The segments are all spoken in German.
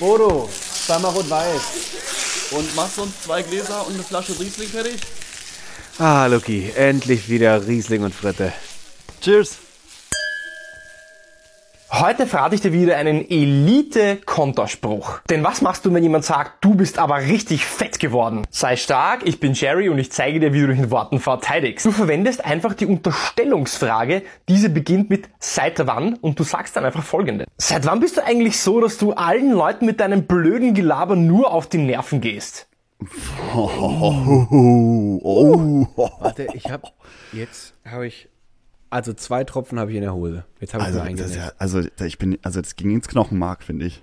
Bodo, zweimal rot-weiß. Und machst du uns zwei Gläser und eine Flasche Riesling fertig? Ah, Luki, endlich wieder Riesling und Fritte. Cheers. Heute verrate ich dir wieder einen Elite-Konterspruch. Denn was machst du, wenn jemand sagt, du bist aber richtig fett geworden? Sei stark, ich bin Jerry und ich zeige dir, wie du dich in Worten verteidigst. Du verwendest einfach die Unterstellungsfrage, diese beginnt mit seit wann und du sagst dann einfach folgende. Seit wann bist du eigentlich so, dass du allen Leuten mit deinem blöden Gelaber nur auf die Nerven gehst? Oh, oh. Warte, ich hab, jetzt habe ich also zwei Tropfen habe ich in der Hose. Jetzt habe ich also, mir das ja, also ich bin, also das ging ins Knochenmark, finde ich.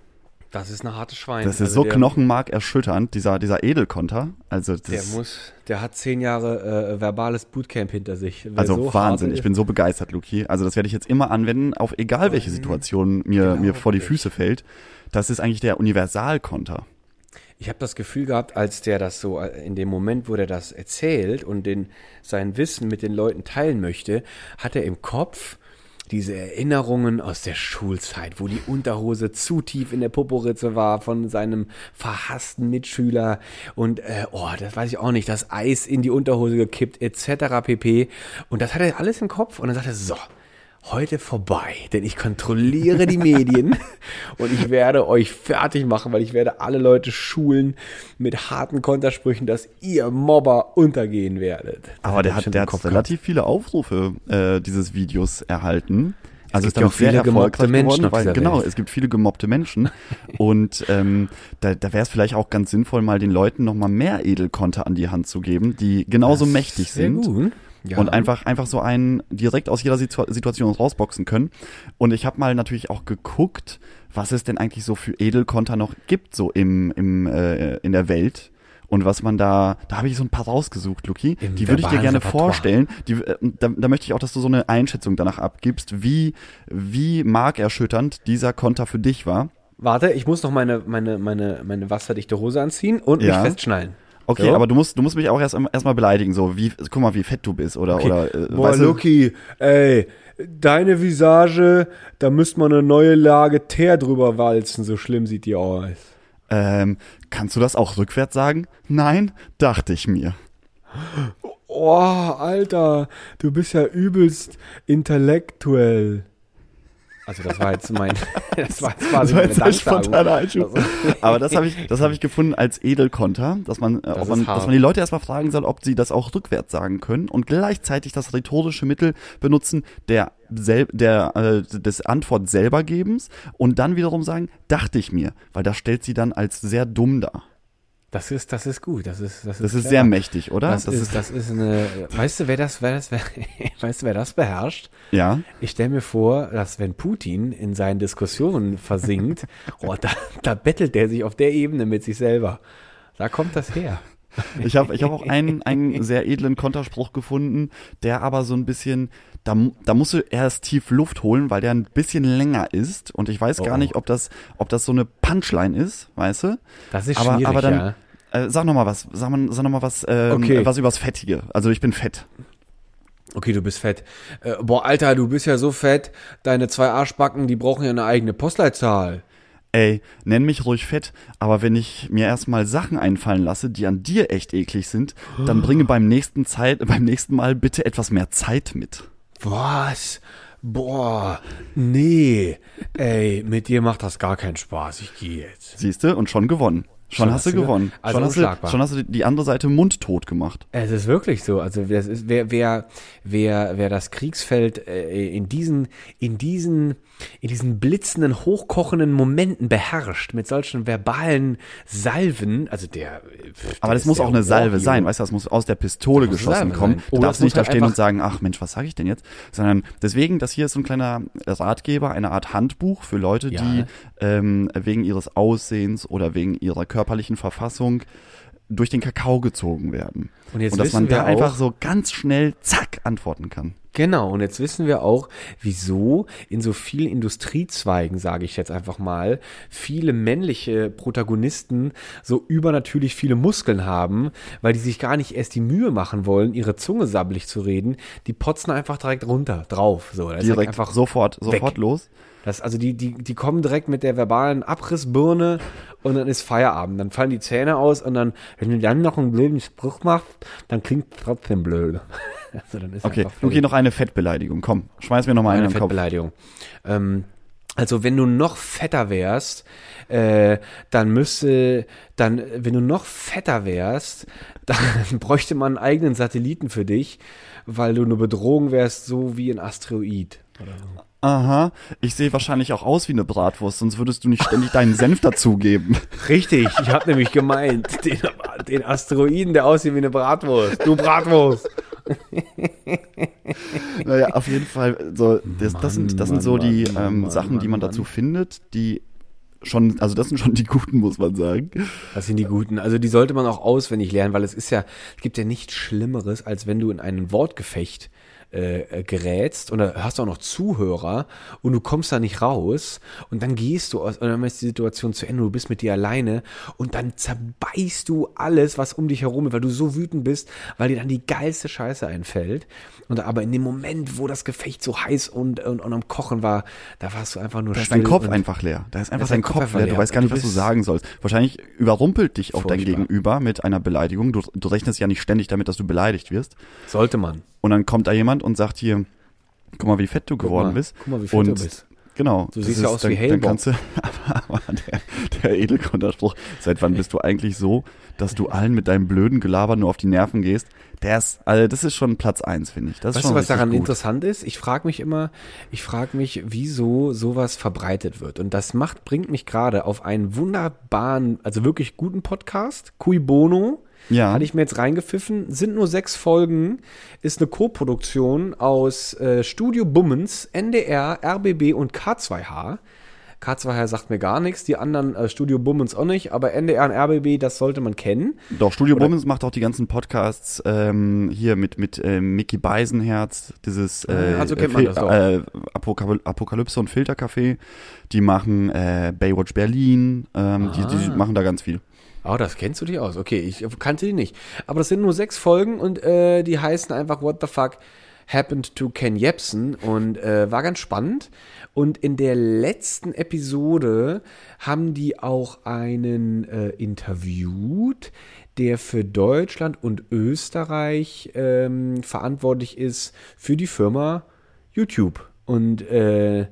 Das ist eine harte Schwein. Das ist also so Knochenmark erschütternd, dieser, dieser Edelkonter. Also das der muss, der hat zehn Jahre äh, verbales Bootcamp hinter sich. Wer also so Wahnsinn, ich bin so begeistert, Luki. Also das werde ich jetzt immer anwenden, auf egal welche Situation mir, genau, mir vor die Füße fällt. Das ist eigentlich der Universalkonter ich habe das Gefühl gehabt, als der das so, äh, in dem Moment, wo der das erzählt und den, sein Wissen mit den Leuten teilen möchte, hat er im Kopf diese Erinnerungen aus der Schulzeit, wo die Unterhose zu tief in der Poporitze war von seinem verhassten Mitschüler und äh, oh, das weiß ich auch nicht, das Eis in die Unterhose gekippt etc. pp. Und das hat er alles im Kopf und dann sagt er so, heute vorbei, denn ich kontrolliere die Medien und ich werde euch fertig machen, weil ich werde alle Leute schulen mit harten Kontersprüchen, dass ihr Mobber untergehen werdet. Aber der hat, der hat relativ viele Aufrufe äh, dieses Videos erhalten. Also es gibt ja auch viele gemobbte Menschen geworden, weil, genau, es gibt viele gemobbte Menschen und ähm, da, da wäre es vielleicht auch ganz sinnvoll, mal den Leuten noch mal mehr Edelkonter an die Hand zu geben, die genauso mächtig sind. Gut ja. und einfach einfach so einen direkt aus jeder Situation rausboxen können. Und ich habe mal natürlich auch geguckt, was es denn eigentlich so für Edelkonter noch gibt so im im äh, in der Welt und was man da, da habe ich so ein paar rausgesucht, Luki. Im die würde ich dir gerne Repertoire. vorstellen. Die, äh, da, da möchte ich auch, dass du so eine Einschätzung danach abgibst, wie, wie markerschütternd dieser Konter für dich war. Warte, ich muss noch meine, meine, meine, meine wasserdichte Hose anziehen und ja. mich festschnallen. Okay, so. aber du musst, du musst mich auch erst erstmal beleidigen, so wie, guck mal, wie fett du bist oder okay. oder. Äh, Boah, Lucky, ey, deine Visage, da müsste man eine neue Lage Teer drüber walzen, so schlimm sieht die aus. Ähm, kannst du das auch rückwärts sagen? Nein, dachte ich mir. Oh, Alter, du bist ja übelst intellektuell. Also das war jetzt mein, das war jetzt quasi das war jetzt spontane Einschub. Also, Aber das habe ich, das habe ich gefunden als Edelkonter, dass man, äh, das ob man, dass man die Leute erstmal fragen soll, ob sie das auch rückwärts sagen können und gleichzeitig das rhetorische Mittel benutzen der sel der äh, des Antwort selber gebens und dann wiederum sagen, dachte ich mir, weil das stellt sie dann als sehr dumm dar. Das ist, das ist gut. Das ist, das ist, das ist sehr mächtig, oder? Das, das ist, ist, das ist eine. Weißt du, wer das, wer das, wer, weißt du, wer das beherrscht? Ja. Ich stelle mir vor, dass wenn Putin in seinen Diskussionen versinkt, oh, da, da bettelt der sich auf der Ebene mit sich selber. Da kommt das her. Ich habe ich hab auch einen, einen sehr edlen Konterspruch gefunden, der aber so ein bisschen, da, da musst du erst tief Luft holen, weil der ein bisschen länger ist. Und ich weiß oh. gar nicht, ob das, ob das so eine Punchline ist, weißt du? Das ist aber, schwierig, aber dann, ja. Äh, sag noch mal was, sag, mal, sag noch mal was, ähm, okay. was übers Fettige. Also ich bin fett. Okay, du bist fett. Äh, boah, Alter, du bist ja so fett. Deine zwei Arschbacken, die brauchen ja eine eigene Postleitzahl. Ey, nenn mich ruhig fett, aber wenn ich mir erstmal Sachen einfallen lasse, die an dir echt eklig sind, dann bringe beim nächsten Zeit, beim nächsten Mal bitte etwas mehr Zeit mit. Was? Boah, nee. Ey, mit dir macht das gar keinen Spaß. Ich gehe jetzt. Siehste, und schon gewonnen. Schon, schon hast du gewonnen. Also schon, hast du, schon hast du die andere Seite mundtot gemacht. Es ist wirklich so. Also das ist, wer, wer, wer, wer das Kriegsfeld äh, in diesen, in diesen, in diesen blitzenden, hochkochenden Momenten beherrscht, mit solchen verbalen Salven, also der. Pff, Aber das muss auch eine Salve sein, weißt du, das muss aus der Pistole geschossen kommen. Du darfst nicht da halt stehen und sagen, ach Mensch, was sage ich denn jetzt? Sondern deswegen, das hier ist so ein kleiner Ratgeber, eine Art Handbuch für Leute, ja. die ähm, wegen ihres Aussehens oder wegen ihrer körperlichen Verfassung durch den Kakao gezogen werden. Und, jetzt und dass man da einfach so ganz schnell zack antworten kann. Genau, und jetzt wissen wir auch, wieso in so vielen Industriezweigen, sage ich jetzt einfach mal, viele männliche Protagonisten so übernatürlich viele Muskeln haben, weil die sich gar nicht erst die Mühe machen wollen, ihre Zunge sabbelig zu reden. Die potzen einfach direkt runter, drauf. So, das ist Direkt einfach sofort, sofort weg. los. Das, also die, die, die kommen direkt mit der verbalen Abrissbirne und dann ist Feierabend. Dann fallen die Zähne aus und dann, wenn du dann noch einen blöden Spruch machst, dann klingt es trotzdem blöd. Also dann ist Okay, okay, noch eine Fettbeleidigung. Komm, schmeiß mir noch mal eine in den Kopf. Fettbeleidigung. Ähm, also wenn du noch fetter wärst, äh, dann müsste, dann, wenn du noch fetter wärst, dann bräuchte man einen eigenen Satelliten für dich, weil du eine Bedrohung wärst, so wie ein Asteroid. Aha, ich sehe wahrscheinlich auch aus wie eine Bratwurst, sonst würdest du nicht ständig deinen Senf dazugeben. Richtig, ich habe nämlich gemeint, den, den Asteroiden, der aussieht wie eine Bratwurst. Du Bratwurst. Naja, auf jeden Fall, so, das, das sind, das sind Mann, so die Mann, ähm, Mann, Sachen, die man Mann, dazu Mann. findet, die schon, also das sind schon die guten, muss man sagen. Das sind die guten. Also die sollte man auch auswendig lernen, weil es ist ja, es gibt ja nichts Schlimmeres, als wenn du in einen Wortgefecht äh, gerätst und da hast du auch noch Zuhörer und du kommst da nicht raus und dann gehst du aus und dann ist die Situation zu Ende, du bist mit dir alleine und dann zerbeißt du alles, was um dich herum ist, weil du so wütend bist, weil dir dann die geilste Scheiße einfällt. Und aber in dem Moment, wo das Gefecht so heiß und, und, und am Kochen war, da warst du einfach nur Da ist dein Kopf einfach leer. Da ist einfach dein Kopf Kopf einfach leer. Du leer. weißt gar nicht, was du sagen sollst. Wahrscheinlich überrumpelt dich auch dein. Gegenüber mit einer Beleidigung. Du, du rechnest ja nicht ständig damit, dass du beleidigt wirst. Sollte man. Und dann kommt da jemand und sagt hier, guck mal, wie fett du geworden mal, bist. guck mal, wie fit und du bist. Genau. Du siehst ja aus wie dann, dann Hellbock. kannst du, aber, aber der, der Edelkonterspruch, seit wann bist du eigentlich so, dass du allen mit deinem blöden Gelaber nur auf die Nerven gehst? Der ist, also das ist schon Platz eins, finde ich. Das ist Weißt schon du, was daran gut. interessant ist? Ich frage mich immer, ich frage mich, wieso sowas verbreitet wird. Und das macht, bringt mich gerade auf einen wunderbaren, also wirklich guten Podcast, Cui Bono. Ja. Hatte ich mir jetzt reingepfiffen. Sind nur sechs Folgen. Ist eine Co-Produktion aus äh, Studio Bummens, NDR, RBB und K2H. K2H sagt mir gar nichts, die anderen äh, Studio Bummens auch nicht, aber NDR und RBB, das sollte man kennen. Doch, Studio Bummens macht auch die ganzen Podcasts ähm, hier mit, mit äh, Mickey Beisenherz, dieses äh, Also kennt man Fil- das äh, Apokaly- Apokalypse und Filtercafé. Die machen äh, Baywatch Berlin, ähm, die, die Ah. machen da ganz viel. Oh, das kennst du dich aus. Okay, ich kannte die nicht. Aber das sind nur sechs Folgen und äh, die heißen einfach What the fuck happened to Ken Jebsen und äh, war ganz spannend. Und in der letzten Episode haben die auch einen äh, interviewt, der für Deutschland und Österreich ähm, verantwortlich ist für die Firma YouTube. Und äh,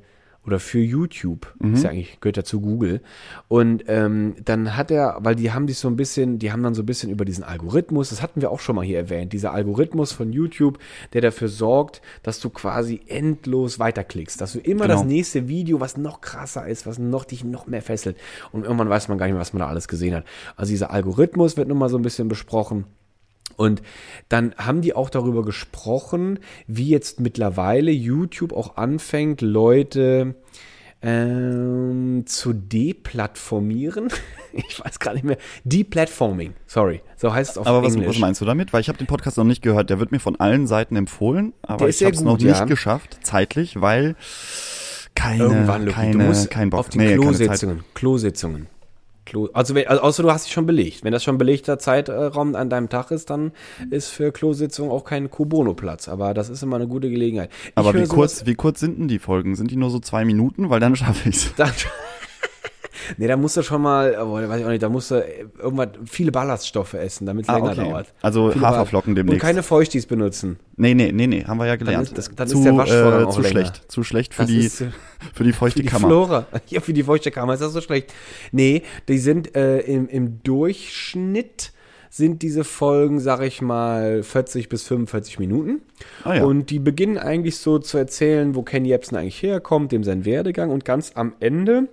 oder für YouTube, ist ja eigentlich, gehört ja zu Google. Und ähm, dann hat er, weil die haben sich so ein bisschen, die haben dann so ein bisschen über diesen Algorithmus, das hatten wir auch schon mal hier erwähnt, dieser Algorithmus von YouTube, der dafür sorgt, dass du quasi endlos weiterklickst, dass du immer Genau. das nächste Video, was noch krasser ist, was noch dich noch mehr fesselt. Und irgendwann weiß man gar nicht mehr, was man da alles gesehen hat. Also dieser Algorithmus wird nochmal so ein bisschen besprochen. Und dann haben die auch darüber gesprochen, wie jetzt mittlerweile YouTube auch anfängt, Leute ähm, zu deplattformieren. Ich weiß gar nicht mehr. Deplatforming, sorry. So heißt es auf Aber was, Englisch. was meinst du damit? Weil ich habe den Podcast noch nicht gehört. Der wird mir von allen Seiten empfohlen, aber ich habe es noch nicht ja. geschafft, zeitlich, weil keine, Irgendwann, Luki, keine, du musst kein Bock. auf die Nee. Klositzungen. Klositzungen. Klo also, wenn, also außer du hast dich schon belegt. Wenn das schon belegter Zeitraum an deinem Tag ist, dann ist für Klositzungen auch kein Kubono-Platz. Aber das ist immer eine gute Gelegenheit. Ich Aber wie kurz, wie kurz sind denn die Folgen? Sind die nur so zwei Minuten? Weil dann schaffe ich's. Dann, nee, da musst du schon mal, oh, weiß ich auch nicht, da musst du irgendwas, viele Ballaststoffe essen, damit es Ah, länger okay. dauert. Also Viele Haferflocken Ball- demnächst. Und keine Feuchtis benutzen. Nee, nee, nee, nee, haben wir ja gelernt. ist- dann ist zu, der Waschvorgang äh, auch zu länger. schlecht. Zu schlecht für Das die, ist, äh, für die feuchte Für die Kammer. Flora. Ja, für die feuchte Kammer ist das so schlecht. Nee, die sind äh, im, im Durchschnitt sind diese Folgen, sag ich mal, 40 bis 45 Minuten. Ah, ja. Und die beginnen eigentlich so zu erzählen, wo Ken Jebsen eigentlich herkommt, dem sein Werdegang. Und ganz am Ende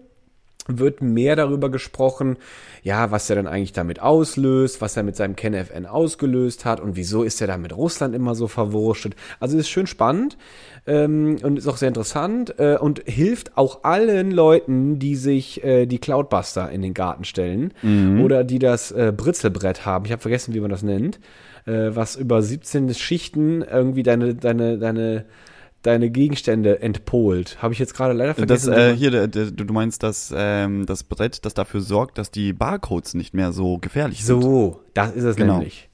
wird mehr darüber gesprochen, ja, was er dann eigentlich damit auslöst, was er mit seinem KenFN ausgelöst hat und wieso ist er da mit Russland immer so verwurstet. Also ist schön spannend ähm, und ist auch sehr interessant äh, und hilft auch allen Leuten, die sich äh, die Cloudbuster in den Garten stellen oder die das äh, Britzelbrett haben. Ich habe vergessen, wie man das nennt, äh, was über 17 Schichten irgendwie deine, deine, deine deine Gegenstände entpolt. Habe ich jetzt gerade leider Das, vergessen. äh, hier, du meinst das, ähm, das Brett, das dafür sorgt, dass die Barcodes nicht mehr so gefährlich sind. So, das ist es Genau. nämlich.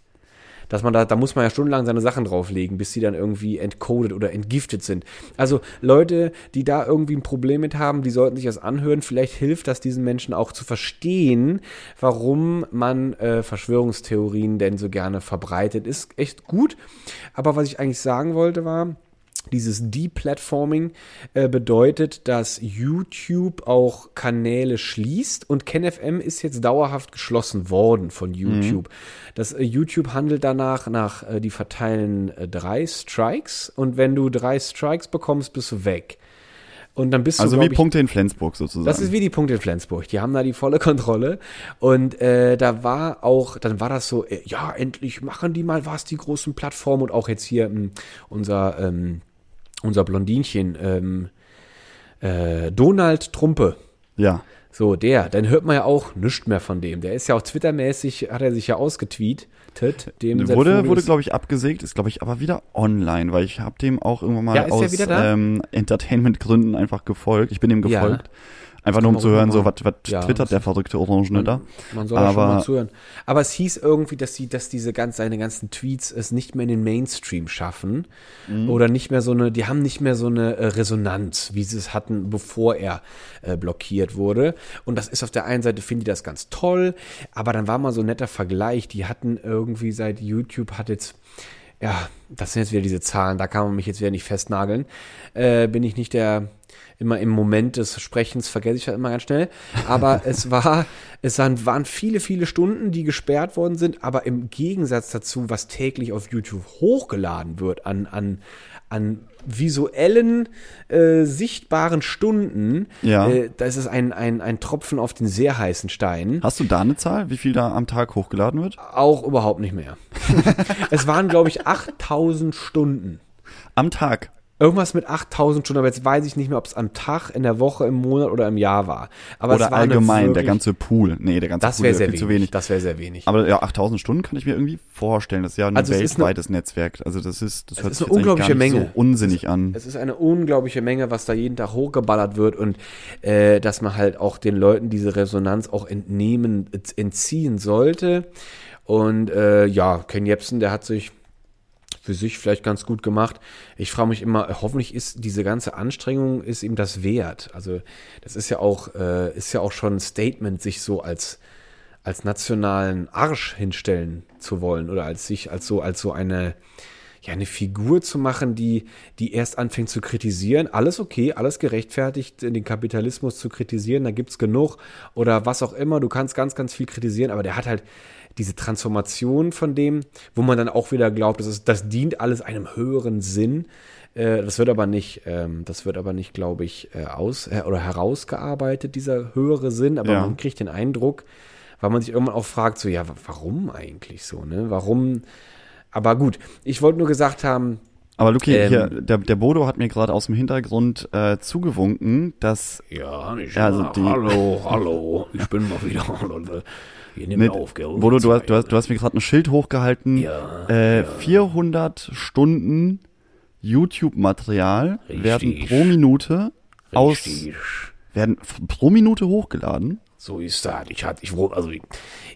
Dass man da, da muss man ja stundenlang seine Sachen drauflegen, bis sie dann irgendwie entcoded oder entgiftet sind. Also Leute, die da irgendwie ein Problem mit haben, die sollten sich das anhören. Vielleicht hilft das diesen Menschen auch zu verstehen, warum man äh, Verschwörungstheorien denn so gerne verbreitet. Ist echt gut. Aber was ich eigentlich sagen wollte war, dieses Deplatforming äh, bedeutet, dass YouTube auch Kanäle schließt und KenFM ist jetzt dauerhaft geschlossen worden von YouTube. Das äh, YouTube handelt danach nach, äh, die verteilen äh, drei Strikes und wenn du drei Strikes bekommst, bist du weg. Und dann bist du Also wie ich, Punkte in Flensburg sozusagen. das ist wie die Punkte in Flensburg. Die haben da die volle Kontrolle. Und äh, da war auch, dann war das so, äh, ja, endlich machen die mal was, die großen Plattformen. Und auch jetzt hier ähm, unser, ähm, unser Blondinchen, ähm, äh, Donald Trumpe. ja. So, der, dann hört man ja auch nichts mehr von dem. Der ist ja auch Twittermäßig, hat er sich ja ausgetweetet. Dem Wurde, wurde glaube ich, abgesägt, ist, glaube ich, aber wieder online, weil ich habe dem auch irgendwann mal Ja, aus ähm, Entertainment-Gründen einfach gefolgt. Ich bin ihm Ja. Einfach nur um zu hören, so was Ja, twittert der verrückte Orangene da. Man soll da schon mal Aber zuhören. Aber es hieß irgendwie, dass sie, dass diese ganz, seine ganzen Tweets es nicht mehr in den Mainstream schaffen. Mhm. Oder nicht mehr so eine, die haben nicht mehr so eine äh, Resonanz, wie sie es hatten, bevor er äh, blockiert wurde. Und das ist auf der einen Seite, finde ich das ganz toll, aber dann war mal so ein netter Vergleich. Die hatten irgendwie seit YouTube hat jetzt ja, das sind jetzt wieder diese Zahlen, da kann man mich jetzt wieder nicht festnageln. Äh, bin ich nicht der, immer im Moment des Sprechens vergesse ich das immer ganz schnell. Aber es war, es waren, waren viele, viele Stunden, die gesperrt worden sind, aber im Gegensatz dazu, was täglich auf YouTube hochgeladen wird an, an, an visuellen, äh, sichtbaren Stunden, Ja. äh, da ist es ein, ein, ein Tropfen auf den sehr heißen Stein. Hast du da eine Zahl, wie viel da am Tag hochgeladen wird? Auch überhaupt nicht mehr. es waren, glaube ich, 8000 Stunden. Am Tag. Irgendwas mit 8000 Stunden, aber jetzt weiß ich nicht mehr, ob es am Tag, in der Woche, im Monat oder im Jahr war. Aber es Oder war eine allgemein, der wirklich- ganze Pool. Nee, der ganze Das Pool wäre ist sehr viel wenig. zu wenig. Das wäre sehr wenig. Aber ja, 8000 Stunden kann ich mir irgendwie vorstellen. Das ist ja ein Also es ist weltweites Netzwerk. Also das ist, das hört ist sich eine unglaubliche Menge. so unsinnig an. Es ist eine unglaubliche Menge, was da jeden Tag hochgeballert wird und äh, dass man halt auch den Leuten diese Resonanz auch entnehmen, entziehen sollte. Und äh, ja, Ken Jebsen, der hat sich für sich vielleicht ganz gut gemacht. Ich frage mich immer, hoffentlich ist diese ganze Anstrengung ist ihm das wert. Also das ist ja auch äh, ist ja auch schon ein Statement, sich so als als nationalen Arsch hinstellen zu wollen oder als sich als so als so eine ja eine Figur zu machen, die die erst anfängt zu kritisieren. Alles okay, alles gerechtfertigt, den Kapitalismus zu kritisieren, da gibt's genug oder was auch immer. Du kannst ganz ganz viel kritisieren, aber der hat halt diese Transformation von dem, wo man dann auch wieder glaubt, das, ist, das dient alles einem höheren Sinn. Äh, das wird aber nicht, ähm, das wird aber nicht, glaube ich, äh, aus äh, oder herausgearbeitet, dieser höhere Sinn, aber Ja. man kriegt den Eindruck, weil man sich irgendwann auch fragt, so, ja, wa- warum eigentlich so, ne? Warum? Aber gut, ich wollte nur gesagt haben, Aber Luki, Ähm, hier, der, der Bodo hat mir gerade aus dem Hintergrund äh, zugewunken, dass Ja, ich also die- hallo, hallo, ich bin mal wieder. Nimm mit, mir auf, gell? Bodo, du hast, du hast, du hast mir gerade ein Schild hochgehalten. Ja, äh, 400 Stunden YouTube-Material werden pro Minute aus werden pro Minute hochgeladen. So ist das. Ich hatte, ich also,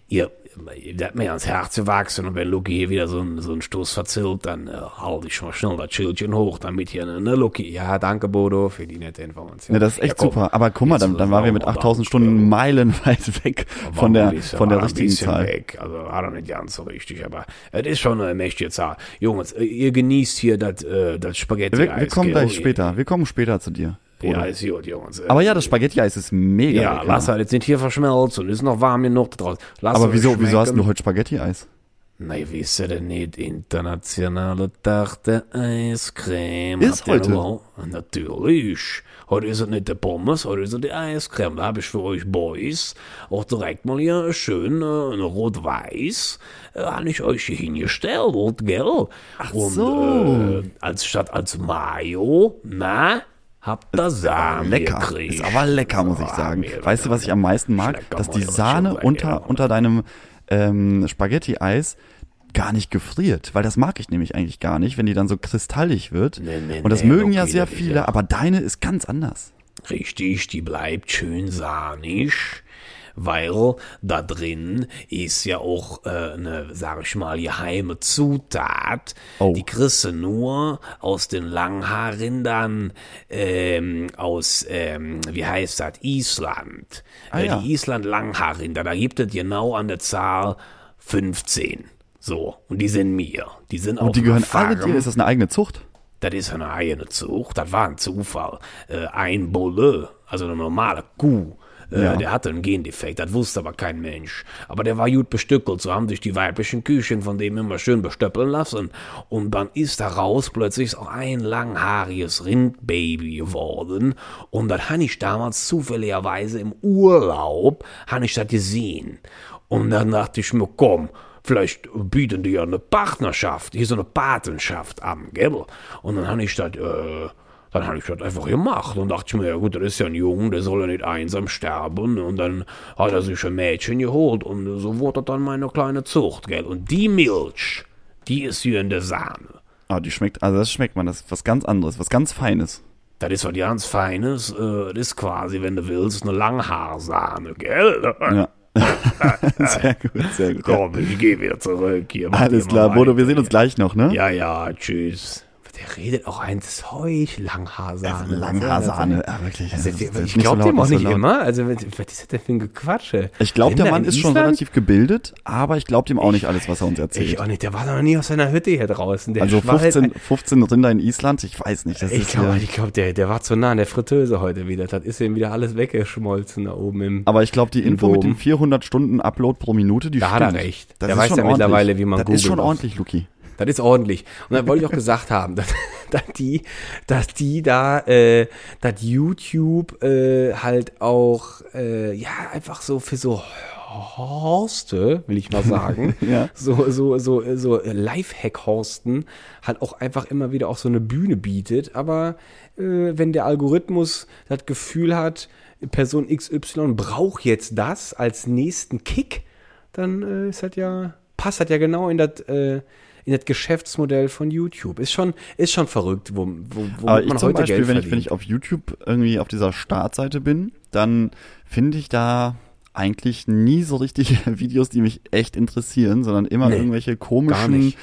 ihr, ihr hat mir ans Herz gewachsen und wenn Lucky hier wieder so einen, so einen Stoß verzählt, dann äh, halte ich mal schnell das Schildchen hoch, damit hier, ne, ne Lucky? ja, danke Bodo für die nette Information. Ja, das ist echt Ja, komm. super. Aber guck mal, dann, dann waren wir mit es auch 8000 mal Stunden meilenweit weg von der, von der richtigen Zahl. Weg. Also war doch nicht ganz so richtig, aber es ist schon eine mächtige Zahl. Jungs, äh, ihr genießt hier das äh, das Spaghetti. Wir, wir kommen gleich später. Wir kommen später zu dir. Bodo. Ja, ist gut, Jungs. Aber ja, das Spaghetti-Eis ist mega Ja, lecker. lass halt jetzt nicht hier verschmelzen und ist noch warm genug draußen. Lass Aber wieso, wieso hast du heute Spaghetti-Eis? Nein, wisst ihr denn nicht, internationale Tag der Eiscreme. Ist heute? Natürlich. Heute ist es nicht der Pommes, heute ist es die Eiscreme. Da habe ich für euch Boys auch direkt mal hier schön äh, Rot-Weiß, äh, habe ich euch hier hingestellt, gell? Ach Und, so. Äh, als statt als Mayo, na, habt ihr Sahne Lecker. gekriegt. Ist aber lecker, muss ich Ah, sagen. Weißt du, was ich am meisten mag? Dass die Sahne unter, unter deinem ähm, Spaghetti-Eis gar nicht gefriert, weil das mag ich nämlich eigentlich gar nicht, wenn die dann so kristallig wird. Nee, nee, Und das nee, mögen ja okay, sehr das ist viele, ja- aber deine ist ganz anders. Richtig, die bleibt schön sahnig, weil da drin ist ja auch äh, eine, sag ich mal, geheime Zutat. Oh. Die kriegst du nur aus den Langhaarrindern ähm, aus, ähm, wie heißt das, Island. Ah, äh, ja. Die Island Langhaarrinder, da gibt es genau an der Zahl 15. So, und die sind mir. Die sind auf Und die gehören alle dir, ist das eine eigene Zucht? Das ist eine eigene Zucht, das war ein Zufall. Äh, ein Bulle, also eine normale Kuh, äh, Ja. der hatte einen Gendefekt, das wusste aber kein Mensch. Aber der war gut bestückelt, so haben sich die weiblichen Küchen von dem immer schön bestöppeln lassen. Und dann ist daraus plötzlich auch ein langhaariges Rindbaby geworden. Und das habe ich damals zufälligerweise im Urlaub, habe ich das gesehen. Und dann dachte ich mir, komm, Vielleicht bieten die ja eine Partnerschaft, hier so eine Patenschaft an, gell? Und dann habe ich das, äh, dann habe ich das einfach gemacht und dachte ich mir, ja gut, das ist ja ein Junge, der soll ja nicht einsam sterben. Und dann hat er sich ein Mädchen geholt und so wurde das dann meine kleine Zucht, gell? Und die Milch, die ist hier in der Sahne. Ah, die schmeckt, also das schmeckt man, das ist was ganz anderes, was ganz Feines. Das ist was ganz Feines, äh, das ist quasi, wenn du willst, eine Langhaarsahne, gell? Ja. sehr gut, sehr gut. Komm, ich gehe wieder zurück hier. Alles klar, Bodo, wir sehen uns gleich noch, ne? Ja, ja, tschüss. Der redet auch ein Zeug, Langhaarsahne. Langhaarsahne, ja, wirklich. Also, das ich ist glaube dem auch nicht immer. Also, was ist das denn für ein Gequatsche? Ich glaube, der Mann ist schon Island? relativ gebildet, aber ich glaube dem auch nicht alles, was er uns erzählt. Ich auch nicht. Der war noch nie aus seiner Hütte hier draußen. Der also war halt 15, 15 Rinder in Island, ich weiß nicht. Das Ich ist glaube, ja, ich glaub, der, der war zu nah an der Fritteuse heute wieder. Das ist ihm wieder alles weggeschmolzen da oben im. aber ich glaube, die Info mit den Dom. 400 Stunden Upload pro Minute, die Da hat stimmt. er recht. Das Der ist weiß schon ja ordentlich. mittlerweile, wie man Das ist googeln schon muss. ordentlich, Luki. Das ist ordentlich. Und dann wollte ich auch gesagt haben, dass, dass die, dass die da, äh, dass YouTube äh, halt auch, äh, ja, einfach so für so Horste, will ich mal sagen, Ja. so, so, so, so Lifehack-Horsten halt auch einfach immer wieder auch so eine Bühne bietet. Aber äh, wenn der Algorithmus das Gefühl hat, Person XY braucht jetzt das als nächsten Kick, dann äh, ist das ja, passt das ja genau in das, äh, in das Geschäftsmodell von YouTube. Ist schon, ist schon verrückt, wo, wo, wo Aber man ich zum heute Beispiel, Geld wenn ich, wenn ich auf YouTube irgendwie auf dieser Startseite bin, dann finde ich da eigentlich nie so richtige Videos, die mich echt interessieren, sondern immer Nee, irgendwelche komischen.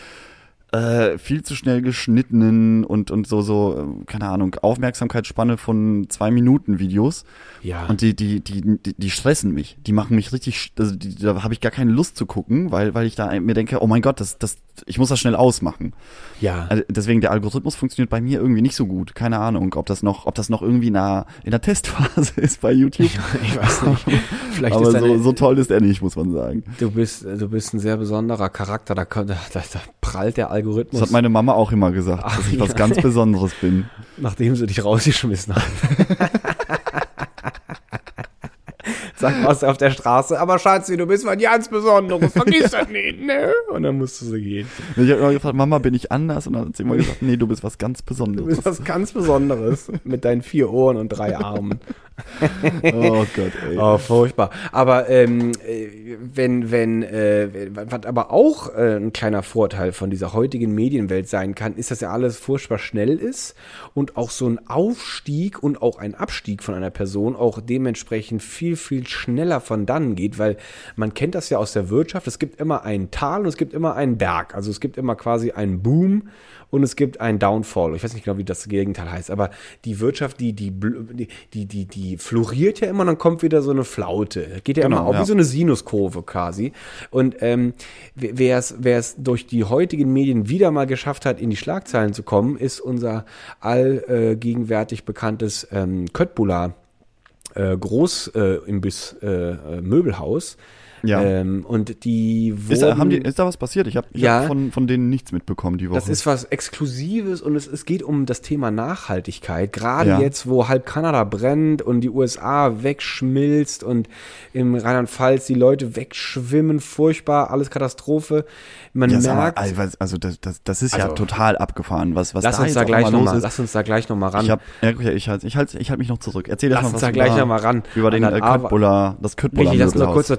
Äh, viel zu schnell geschnittenen und, und so, so, äh, keine Ahnung, Aufmerksamkeitsspanne von zwei Minuten Videos. Ja. Und die, die, die, die, die stressen mich. Die machen mich richtig, also die, da habe ich gar keine Lust zu gucken, weil, weil ich da mir denke, oh mein Gott, das, das, ich muss das schnell ausmachen. ja. Also deswegen der Algorithmus funktioniert bei mir irgendwie nicht so gut. Keine Ahnung, ob das noch, ob das noch irgendwie in der, in der Testphase ist bei YouTube. ich weiß nicht. Vielleicht Aber ist deine, so, so toll ist er nicht, muss man sagen. du bist, du bist ein sehr besonderer Charakter. Da, da, da prallt der Algorithmus, Das hat meine Mama auch immer gesagt, dass ich was ganz Besonderes bin. nachdem sie dich rausgeschmissen hat. Sag was auf der Straße, aber Schatzi, du bist was ganz Besonderes, vergiss das nicht, ne? Und dann musst du so gehen. Ich habe immer gefragt, Mama, bin ich anders? Und dann hat sie immer gesagt, nee, du bist was ganz Du Besonderes. bist was ganz Besonderes mit deinen vier Ohren und drei Armen. Oh Gott, ey. Oh, furchtbar. Aber ähm, äh, wenn, wenn, äh, was aber auch äh, ein kleiner Vorteil von dieser heutigen Medienwelt sein kann, ist, dass ja alles furchtbar schnell ist und auch so ein Aufstieg und auch ein Abstieg von einer Person auch dementsprechend viel, viel schneller von dann geht, weil man kennt das ja aus der Wirtschaft, es gibt immer ein Tal und es gibt immer einen Berg. Also es gibt immer quasi einen Boom und es gibt einen Downfall. Ich weiß nicht genau, wie das Gegenteil heißt, aber die Wirtschaft, die, die, die, die, die floriert ja immer und dann kommt wieder so eine Flaute. Geht ja Genau, immer auf ja. wie so eine Sinuskurve quasi. Und ähm, wer es wer es durch die heutigen Medien wieder mal geschafft hat, in die Schlagzeilen zu kommen, ist unser allgegenwärtig bekanntes ähm, Köttbullar äh, Ja. Ähm, und die wurden, Ist da, haben die, ist da was passiert? Ich habe Ja. hab von, von denen nichts mitbekommen die Woche. Das ist was Exklusives und es, es geht um das Thema Nachhaltigkeit. Gerade Ja. jetzt, wo halb Kanada brennt und die USA wegschmilzt und im Rheinland-Pfalz die Leute wegschwimmen, furchtbar, alles Katastrophe. Man ja, sag mal, merkt, also, also das, das, das ist ja Also, total abgefahren, was, was lass da uns da gleich noch mal, ist. lass uns da gleich noch mal ran. Ich hab, ja, ich halt, ich halt, ich halt mich noch zurück. Erzähl Lass mal uns da gleich über, noch mal ran. über den äh, das Köttbullar, das Köttbullar Richtig, lass uns noch kurz das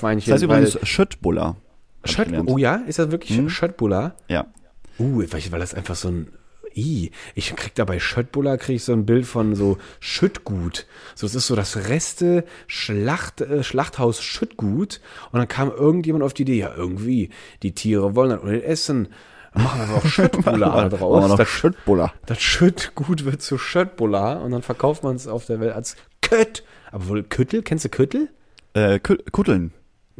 Köttbullar-Schweinchen. Das heißt übrigens Schöttbullar. Schött, gelernt. oh ja, ist das wirklich Hm? Schöttbullar? Ja. Uh, weil, das einfach so ein I. Ich krieg da bei Schöttbullar krieg ich so ein Bild von so Schüttgut. So, es ist so das Reste Schlacht, äh, Schlachthaus Schüttgut. Und dann kam irgendjemand auf die Idee, ja, irgendwie, die Tiere wollen das unbedingt essen. Dann machen wir auch Schöttbullar Machen wir draus. noch Das, Schöttbullar. das Schüttgut wird zu Schöttbullar und dann verkauft man es auf der Welt als Kött. Aber wohl Küttel? Kennst du Küttel? Äh, Kü- Kutteln.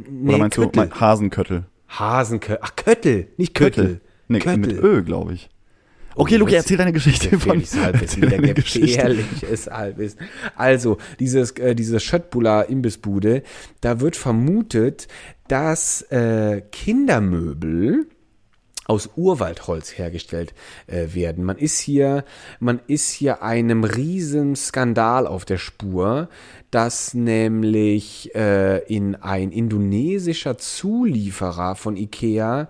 Nee, Oder meinst du Küttel. mein Hasenköttel? Hasenköttel. Ach, Köttel, nicht Köttel. Nee, mit Ö, glaube ich. Okay, Luki, erzähl deine Geschichte von. Gefährliches Halbwissen, wieder gefährliches Halbwissen. Also, dieses, äh, diese Schöttbullar Imbissbude, da wird vermutet, dass äh, Kindermöbel aus Urwaldholz hergestellt äh, werden. Man ist hier, man ist hier einem riesen Skandal auf der Spur, dass nämlich äh, in ein indonesischer Zulieferer von Ikea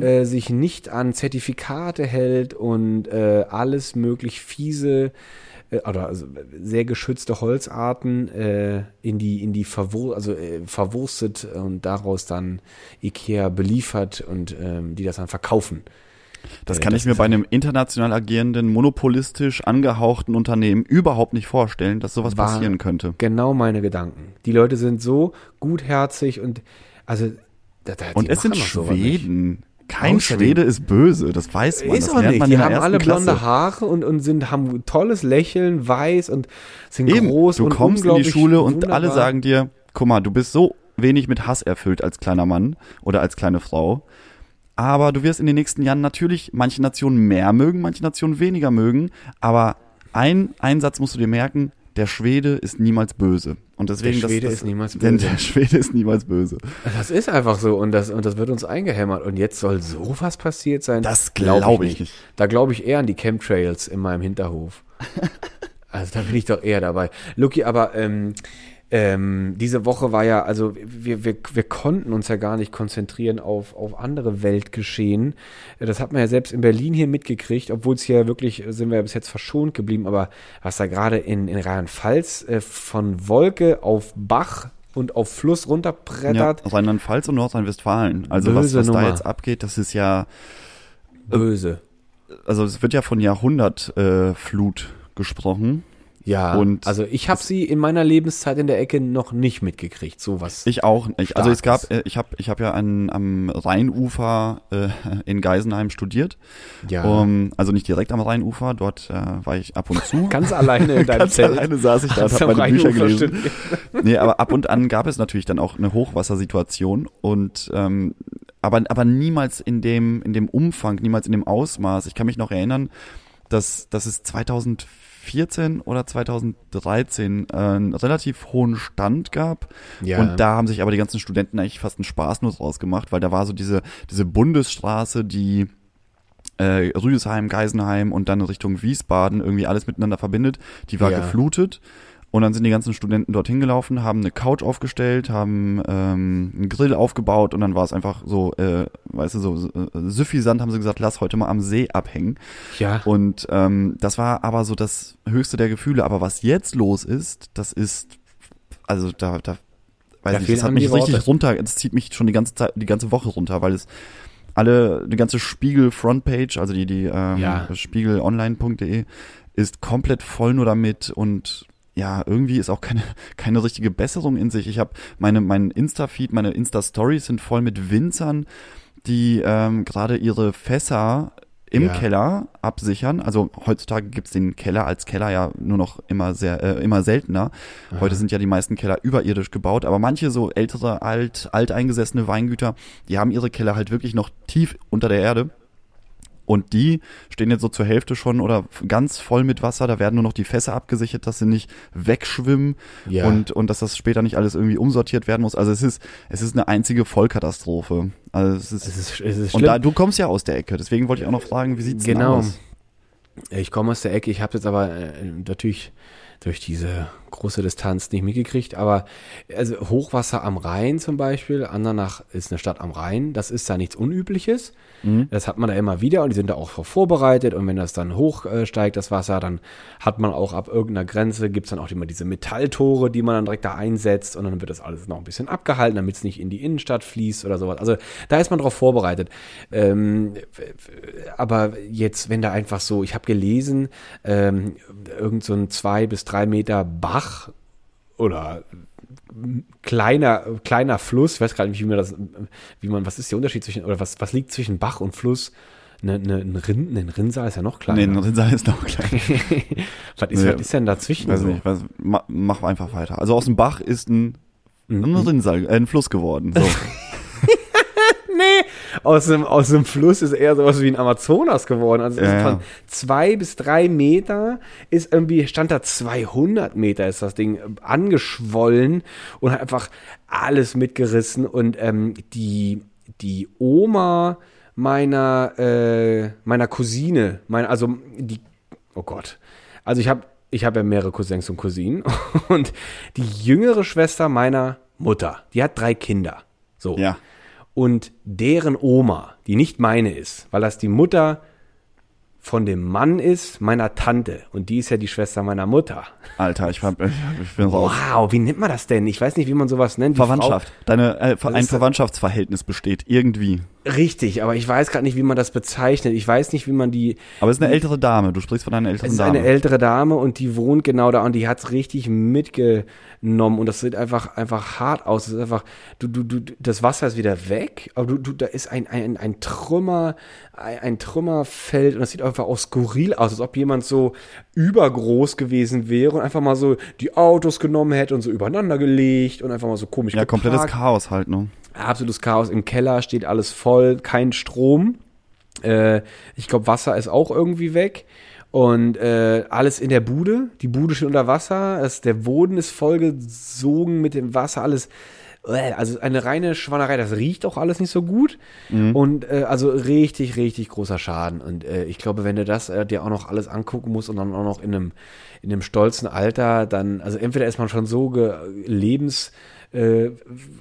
äh, sich nicht an Zertifikate hält und äh, alles möglich fiese äh, oder also sehr geschützte Holzarten äh, in die in die verwur also äh, verwurstet und daraus dann Ikea beliefert und ähm, die das dann verkaufen. Das Äh, kann das ich mir bei einem international agierenden, monopolistisch angehauchten Unternehmen überhaupt nicht vorstellen, dass sowas passieren könnte. Genau meine Gedanken. Die Leute sind so gutherzig und also da, da, Und es sind. Schweden. Kein Außerdem- Schwede ist böse, das weiß man. Ist das auch nicht. Die haben alle blonde Klasse. Haare und, und sind, haben tolles Lächeln, weiß und sind Eben, groß du und kommst in die Schule und wunderbar. alle sagen dir, guck mal, du bist so wenig mit Hass erfüllt als kleiner Mann oder als kleine Frau. Aber du wirst in den nächsten Jahren natürlich manche Nationen mehr mögen, manche Nationen weniger mögen. Aber ein, ein Satz musst du dir merken, der Schwede ist niemals böse. Und deswegen, Der Schwede das, das, ist niemals Denn böse. der Schwede ist niemals böse. Das ist einfach so und das, und das wird uns eingehämmert. Und jetzt soll sowas passiert sein? Das Glaub glaub ich nicht. Da glaube ich eher an die Chemtrails in meinem Hinterhof. also da bin ich doch eher dabei. Lucky, aber ähm, ähm, diese Woche war ja, also wir, wir, wir konnten uns ja gar nicht konzentrieren auf, auf andere Weltgeschehen. Das hat man ja selbst in Berlin hier mitgekriegt, obwohl es hier wirklich, sind wir ja bis jetzt verschont geblieben, aber was da gerade in, in Rheinland-Pfalz äh, von Wolke auf Bach und auf Fluss Ja, runterbrettert, Rheinland-Pfalz und Nordrhein-Westfalen. Also was, Böse was da Nummer. jetzt abgeht, das ist ja, böse. also es wird ja von Jahrhundertflut äh, gesprochen. Ja, Und also ich habe sie in meiner Lebenszeit in der Ecke noch nicht mitgekriegt, sowas. Ich auch nicht. Also es gab, äh, ich habe ich hab ja an, am Rheinufer äh, in Geisenheim studiert. ja, Um, also nicht direkt am Rheinufer, dort äh, war ich ab und zu. ganz alleine in deinem Ganz Zelt. alleine saß ich da und habe meine Bücher Rheinufer gelesen. studiert. Nee, aber ab und an gab es natürlich dann auch eine Hochwassersituation und ähm, aber, aber niemals in dem, in dem Umfang, niemals in dem Ausmaß. Ich kann mich noch erinnern, dass, dass es 2014 oder 2013 äh, einen relativ hohen Stand gab. Ja. Und da haben sich aber die ganzen Studenten eigentlich fast einen Spaß nur draus gemacht, weil da war so diese, diese Bundesstraße, die äh, Rüdesheim, Geisenheim und dann Richtung Wiesbaden irgendwie alles miteinander verbindet, die war Ja. geflutet. Und dann sind die ganzen Studenten dorthin gelaufen, haben eine Couch aufgestellt, haben ähm, einen Grill aufgebaut und dann war es einfach so, äh, weißt du, so äh, süffisant haben sie gesagt, lass heute mal am See abhängen. Ja, Und ähm, das war aber so das höchste der Gefühle. Aber was jetzt los ist, das ist, also da, da weiß Da ich, fehlen das hat mich richtig Worte. runter, das zieht mich schon die ganze Zeit, die ganze Woche runter, weil es alle, die ganze Spiegel Frontpage, also die, die ähm, Ja. spiegelonline.de ist komplett voll nur damit und ja, irgendwie ist auch keine, keine richtige Besserung in sich. Ich habe meine, mein Insta-Feed, meine Insta-Stories sind voll mit Winzern, die ähm, gerade ihre Fässer im Ja. Keller absichern. Also heutzutage gibt's den Keller als Keller ja nur noch immer sehr, äh, immer seltener. Heute sind ja die meisten Keller überirdisch gebaut, aber manche so ältere, alt, alteingesessene Weingüter, die haben ihre Keller halt wirklich noch tief unter der Erde. Und die stehen jetzt so zur Hälfte schon oder ganz voll mit Wasser. Da werden nur noch die Fässer abgesichert, dass sie nicht wegschwimmen Ja. und, und dass das später nicht alles irgendwie umsortiert werden muss. Also es ist, es ist eine einzige Vollkatastrophe. Also es ist, Es ist, es ist und da, du kommst ja aus der Ecke, deswegen wollte ich auch noch fragen, wie sieht's Genau. aus? Ich komme aus der Ecke, ich habe jetzt aber äh, natürlich durch diese große Distanz nicht mitgekriegt, aber also Hochwasser am Rhein zum Beispiel, Andernach ist eine Stadt am Rhein, das ist da nichts Unübliches. Das hat man da immer wieder und die sind da auch vorbereitet und wenn das dann hochsteigt, das Wasser, dann hat man auch ab irgendeiner Grenze, gibt's dann auch immer diese Metalltore, die man dann direkt da einsetzt und dann wird das alles noch ein bisschen abgehalten, damit es nicht in die Innenstadt fließt oder sowas. Also da ist man drauf vorbereitet. Ähm, aber jetzt, wenn da einfach so, ich habe gelesen, ähm, irgend so ein zwei bis drei Meter Bach oder kleiner, kleiner Fluss, ich weiß gerade nicht, wie man das, wie man, was ist der Unterschied zwischen, oder was, was liegt zwischen Bach und Fluss? Ne, ne, ein Rind, ein Rinnsal ist ja noch kleiner. Nee, Rinnsal ist noch klein. was, ist, Nee. was ist denn dazwischen? Weiß so? nicht, weiß, ma, mach einfach weiter. Also aus dem Bach ist ein, ein Rinnsal, äh, ein Fluss geworden. So. Nee, aus dem, aus dem Fluss ist eher sowas wie ein Amazonas geworden. Also Ja, ist ja. von zwei bis drei Meter ist irgendwie, stand da 200 Meter ist das Ding angeschwollen und hat einfach alles mitgerissen und ähm, die, die Oma meiner, äh, meiner Cousine, mein, also die, oh Gott, also ich habe ich habe ja mehrere Cousins und Cousinen und die jüngere Schwester meiner Mutter, die hat drei Kinder. So. ja. Und deren Oma, die nicht meine ist, weil das die Mutter von dem Mann ist, meiner Tante. Und die ist ja die Schwester meiner Mutter. Alter, ich, hab, ich, bin raus. Wow, wie nennt man das denn? Ich weiß nicht, wie man sowas nennt. Verwandtschaft. Deine, äh, ein? Verwandtschaftsverhältnis besteht irgendwie. Richtig, aber ich weiß gerade nicht, wie man das bezeichnet. Ich weiß nicht, wie man die. Aber es ist eine ältere Dame. Du sprichst von einer Es älteren ist Dame. eine ältere Dame und die wohnt genau da und die hat's richtig mitgenommen und das sieht einfach einfach hart aus. Es ist einfach, du, du, du, das Wasser ist wieder weg, aber du, du, da ist ein, ein, ein Trümmer, ein, ein Trümmerfeld und das sieht einfach auch skurril aus, als ob jemand so übergroß gewesen wäre und einfach mal so die Autos genommen hätte und so übereinander gelegt und einfach mal so komisch ja, komplettes geparkt. Chaos halt, ne? Absolutes Chaos. Im Keller steht alles voll, kein Strom. Äh, ich glaube, Wasser ist auch irgendwie Und äh, alles in der Bude. Die Bude steht unter Wasser. Es, der Boden ist vollgesogen mit dem Wasser. Alles. äh, Also eine reine Schwannerei. Das riecht auch alles nicht so gut. Und äh, also richtig, richtig großer Schaden. Und äh, ich glaube, wenn du das äh, dir auch noch alles angucken musst und dann auch noch in einem, in einem stolzen Alter, dann, also entweder ist man schon so ge lebens äh,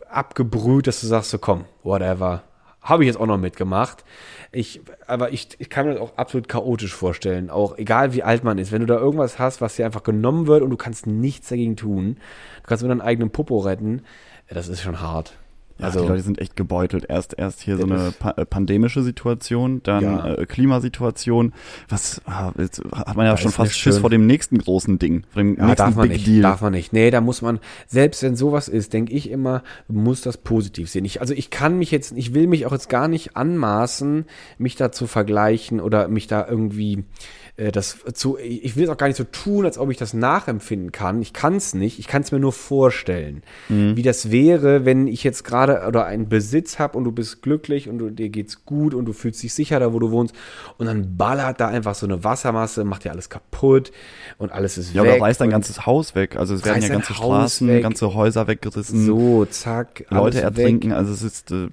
abgebrüht, dass du sagst, so komm, whatever. Habe ich jetzt auch noch mitgemacht. Ich, aber ich, ich kann mir das auch absolut chaotisch vorstellen. Auch egal wie alt man ist. Wenn du da irgendwas hast, was dir einfach genommen wird und du kannst nichts dagegen tun, du kannst mit deinem eigenen Popo retten, das ist schon hart. Ja, also, die Leute sind echt gebeutelt. Erst, erst hier so eine pa äh, pandemische Situation, dann Ja. äh, Klimasituation. Was ah, jetzt hat man ja Da schon fast Schiss schön. vor dem nächsten großen Ding, vor dem Ja, nächsten darf man Big nicht. Deal. Darf man nicht. Nee, da muss man, selbst wenn sowas ist, denke ich immer, muss das positiv sehen. Ich, also ich kann mich jetzt, ich will mich auch jetzt gar nicht anmaßen, mich da zu vergleichen oder mich da irgendwie das zu, ich will es auch gar nicht so tun, als ob ich das nachempfinden kann. Ich kann es nicht. Ich kann es mir nur vorstellen, wie das wäre, wenn ich jetzt gerade oder einen Besitz habe und du bist glücklich und du, dir geht's gut und du fühlst dich sicher da, wo du wohnst und dann ballert da einfach so eine Wassermasse, macht dir alles kaputt und alles ist Ja, weg. oder reißt dein ganzes Haus weg. Also es werden ja ganze Haus Straßen, weg. ganze Häuser weggerissen, So, zack. Leute ertrinken. Weg. Also es ist äh,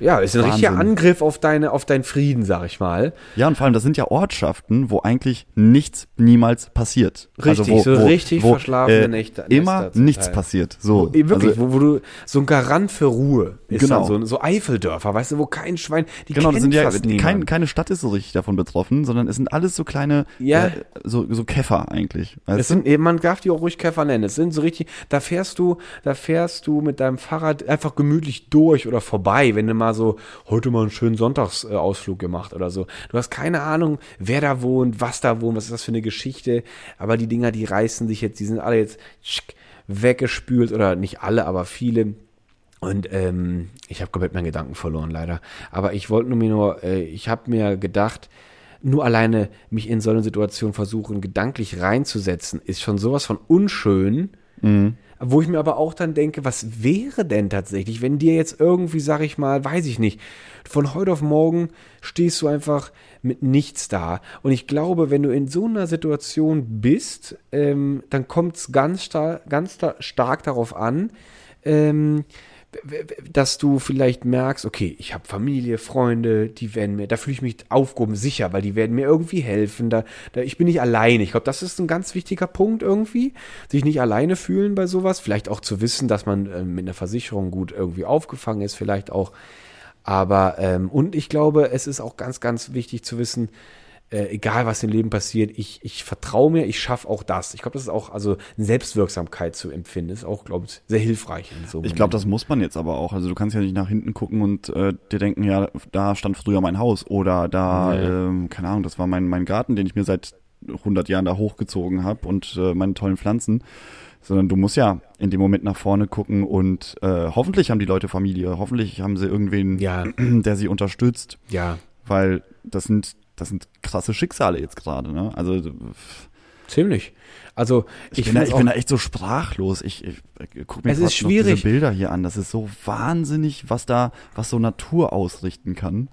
Ja, ist ein richtiger Wahnsinn. Angriff auf deine, auf deinen Frieden, sag ich mal. ja und vor allem das sind ja Ortschaften, wo eigentlich nichts niemals passiert. Richtig, also wo, so wo, richtig wo, verschlafene äh, Nächte- Immer nichts Teil. passiert. So Wirklich, Also, wo, du so ein Garant für Ruhe ist Genau. so, so Eifeldörfer, weißt du, wo kein Schwein, die Genau, das sind ja kein, keine Stadt ist so richtig davon betroffen, sondern es sind alles so kleine, Ja. äh, so, so Käfer eigentlich. Es sind, man darf die auch ruhig Käfer nennen. Es sind so richtig, da fährst du, da fährst du mit deinem Fahrrad einfach gemütlich durch oder vorbei, wenn du mal so, heute mal einen schönen Sonntagsausflug gemacht oder so. Du hast keine Ahnung, wer da wohnt, was da wohnt, was ist das für eine Geschichte. Aber die Dinger, die reißen sich jetzt, die sind alle jetzt weggespült oder nicht alle, aber viele. Und ähm, ich habe komplett meinen Gedanken verloren, leider. Aber ich wollte nur mir nur, äh, ich habe mir gedacht, nur alleine mich in so eine Situation versuchen, gedanklich reinzusetzen, ist schon sowas von unschön. Wo ich mir aber auch dann denke, was wäre denn tatsächlich, wenn dir jetzt irgendwie, sag ich mal, weiß ich nicht, von heute auf morgen stehst du einfach mit nichts da. Und ich glaube, wenn du in so einer Situation bist, ähm, dann kommt es ganz, star ganz star stark darauf an, ähm, dass du vielleicht merkst, okay, ich habe Familie, Freunde, die werden mir, da fühle ich mich aufgehoben sicher, weil die werden mir irgendwie helfen. Da, da ich bin nicht alleine. Ich glaube, das ist ein ganz wichtiger Punkt irgendwie, sich nicht alleine fühlen bei sowas. Vielleicht auch zu wissen, dass man äh, mit einer Versicherung gut irgendwie aufgefangen ist, vielleicht auch. Aber ähm, und ich glaube, es ist auch ganz, ganz wichtig zu wissen, äh, egal was im Leben passiert, ich, ich vertraue mir, ich schaffe auch das. Ich glaube, das ist auch, also Selbstwirksamkeit zu empfinden, ist auch, glaube ich, sehr hilfreich in so Ich glaube, das muss man jetzt aber auch. Also du kannst ja nicht nach hinten gucken und äh, dir denken, ja, da stand früher mein Haus oder da, nee. ähm, keine Ahnung, das war mein, mein Garten, den ich mir seit 100 Jahren da hochgezogen habe und äh, meine tollen Pflanzen sondern du musst ja in dem Moment nach vorne gucken und äh, hoffentlich haben die Leute Familie, hoffentlich haben sie irgendwen, ja. der sie unterstützt. Ja. Weil das sind das sind krasse Schicksale jetzt gerade, ne? Also ziemlich. Also ich, ich, bin, da, ich bin da echt so sprachlos. Ich, ich, ich gucke mir es diese Bilder hier an. Das ist so wahnsinnig, was da, was so Natur ausrichten kann.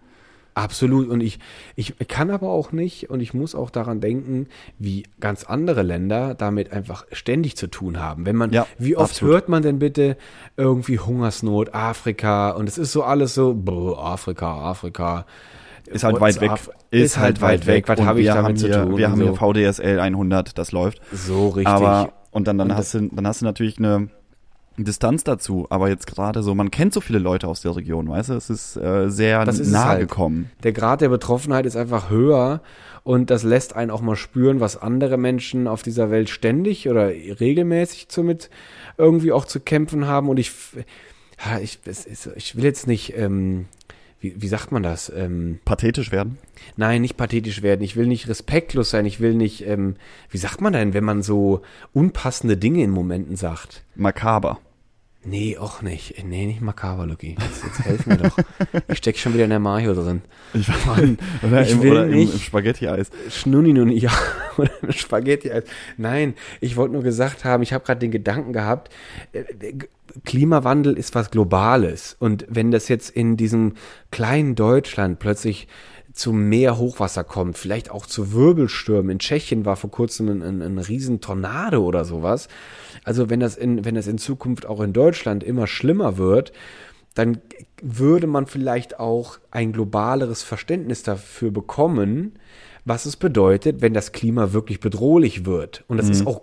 Absolut. Und ich, ich kann aber auch nicht und ich muss auch daran denken, wie ganz andere Länder damit einfach ständig zu tun haben. Wenn man, ja, wie oft absolut. hört man denn bitte irgendwie Hungersnot, Afrika und es ist so alles so, boah, Afrika, Afrika. Ist halt weit weg. Ist, halt, halt weit weg. Was habe ich damit zu tun? Wir haben hier VDSL 100, das läuft. So richtig. Aber, und dann, dann und hast du, dann hast du natürlich eine Distanz dazu. Aber jetzt gerade so, man kennt so viele Leute aus der Region, weißt du? Es ist äh, sehr das ist nahe halt. gekommen. Der Grad der Betroffenheit ist einfach höher und das lässt einen auch mal spüren, was andere Menschen auf dieser Welt ständig oder regelmäßig somit irgendwie auch zu kämpfen haben. Und ich, ich, ich will jetzt nicht ähm, wie, wie sagt man das? Ähm, pathetisch werden? Nein, nicht pathetisch werden. Ich will nicht respektlos sein. Ich will nicht, ähm, wie sagt man denn, wenn man so unpassende Dinge in Momenten sagt? Makaber. Nee, auch nicht. Nee, nicht makaber, Lucky. Jetzt, jetzt helf mir doch. Ich stecke schon wieder in der Mayo drin. Ich, Mann, oder ich im, will oder nicht. Im, im Spaghetti-Eis. Schnunni nun, ja. Oder im Spaghetti-Eis. Nein, ich wollte nur gesagt haben, ich habe gerade den Gedanken gehabt, äh, Klimawandel ist was Globales. Und wenn das jetzt in diesem kleinen Deutschland plötzlich zu mehr Hochwasser kommt, vielleicht auch zu Wirbelstürmen. In Tschechien war vor kurzem ein, ein, ein riesen Tornado oder sowas. Also wenn das in, wenn das in Zukunft auch in Deutschland immer schlimmer wird, dann würde man vielleicht auch ein globaleres Verständnis dafür bekommen, was es bedeutet, wenn das Klima wirklich bedrohlich wird. Und das mhm. ist auch,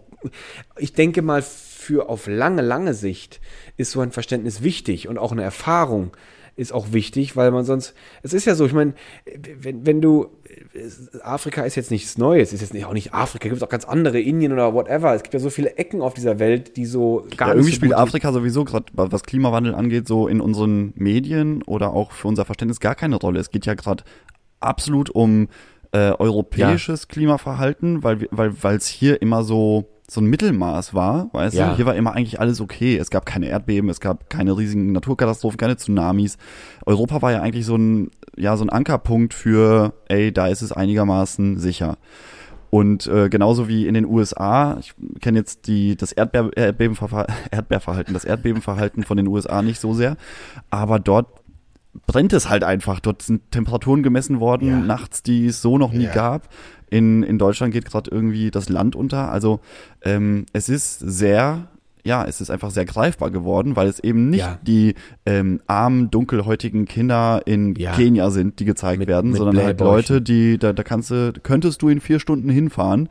ich denke mal, für auf lange, lange Sicht ist so ein Verständnis wichtig und auch eine Erfahrung ist auch wichtig, weil man sonst, es ist ja so, ich meine, wenn, wenn du, Afrika ist jetzt nichts Neues, ist jetzt nicht, auch nicht Afrika, gibt es auch ganz andere, Indien oder whatever, es gibt ja so viele Ecken auf dieser Welt, die so gar ja, nicht irgendwie so spielt Afrika sowieso gerade, was Klimawandel angeht, so in unseren Medien oder auch für unser Verständnis gar keine Rolle. Es geht ja gerade absolut um äh, europäisches ja. Klimaverhalten, weil weil weil es hier immer so so ein Mittelmaß war, weißt ja. du? Hier war immer eigentlich alles okay. Es gab keine Erdbeben, es gab keine riesigen Naturkatastrophen, keine Tsunamis. Europa war ja eigentlich so ein, ja, so ein Ankerpunkt für, ey, da ist es einigermaßen sicher. Und äh, genauso wie in den USA, ich kenne jetzt die, das Erdbe Erdbebenverhalten, Erdbeerverhalten, das Erdbebenverhalten von den USA nicht so sehr, aber dort brennt es halt einfach. Dort sind Temperaturen gemessen worden, ja. nachts, die es so noch nie ja. gab. In, in Deutschland geht gerade irgendwie das Land unter. Also ähm, es ist sehr, ja, es ist einfach sehr greifbar geworden, weil es eben nicht ja. die ähm, armen, dunkelhäutigen Kinder in. Kenia sind, die gezeigt mit, werden, mit sondern halt Leute, die, da, da kannst du, könntest du in vier Stunden hinfahren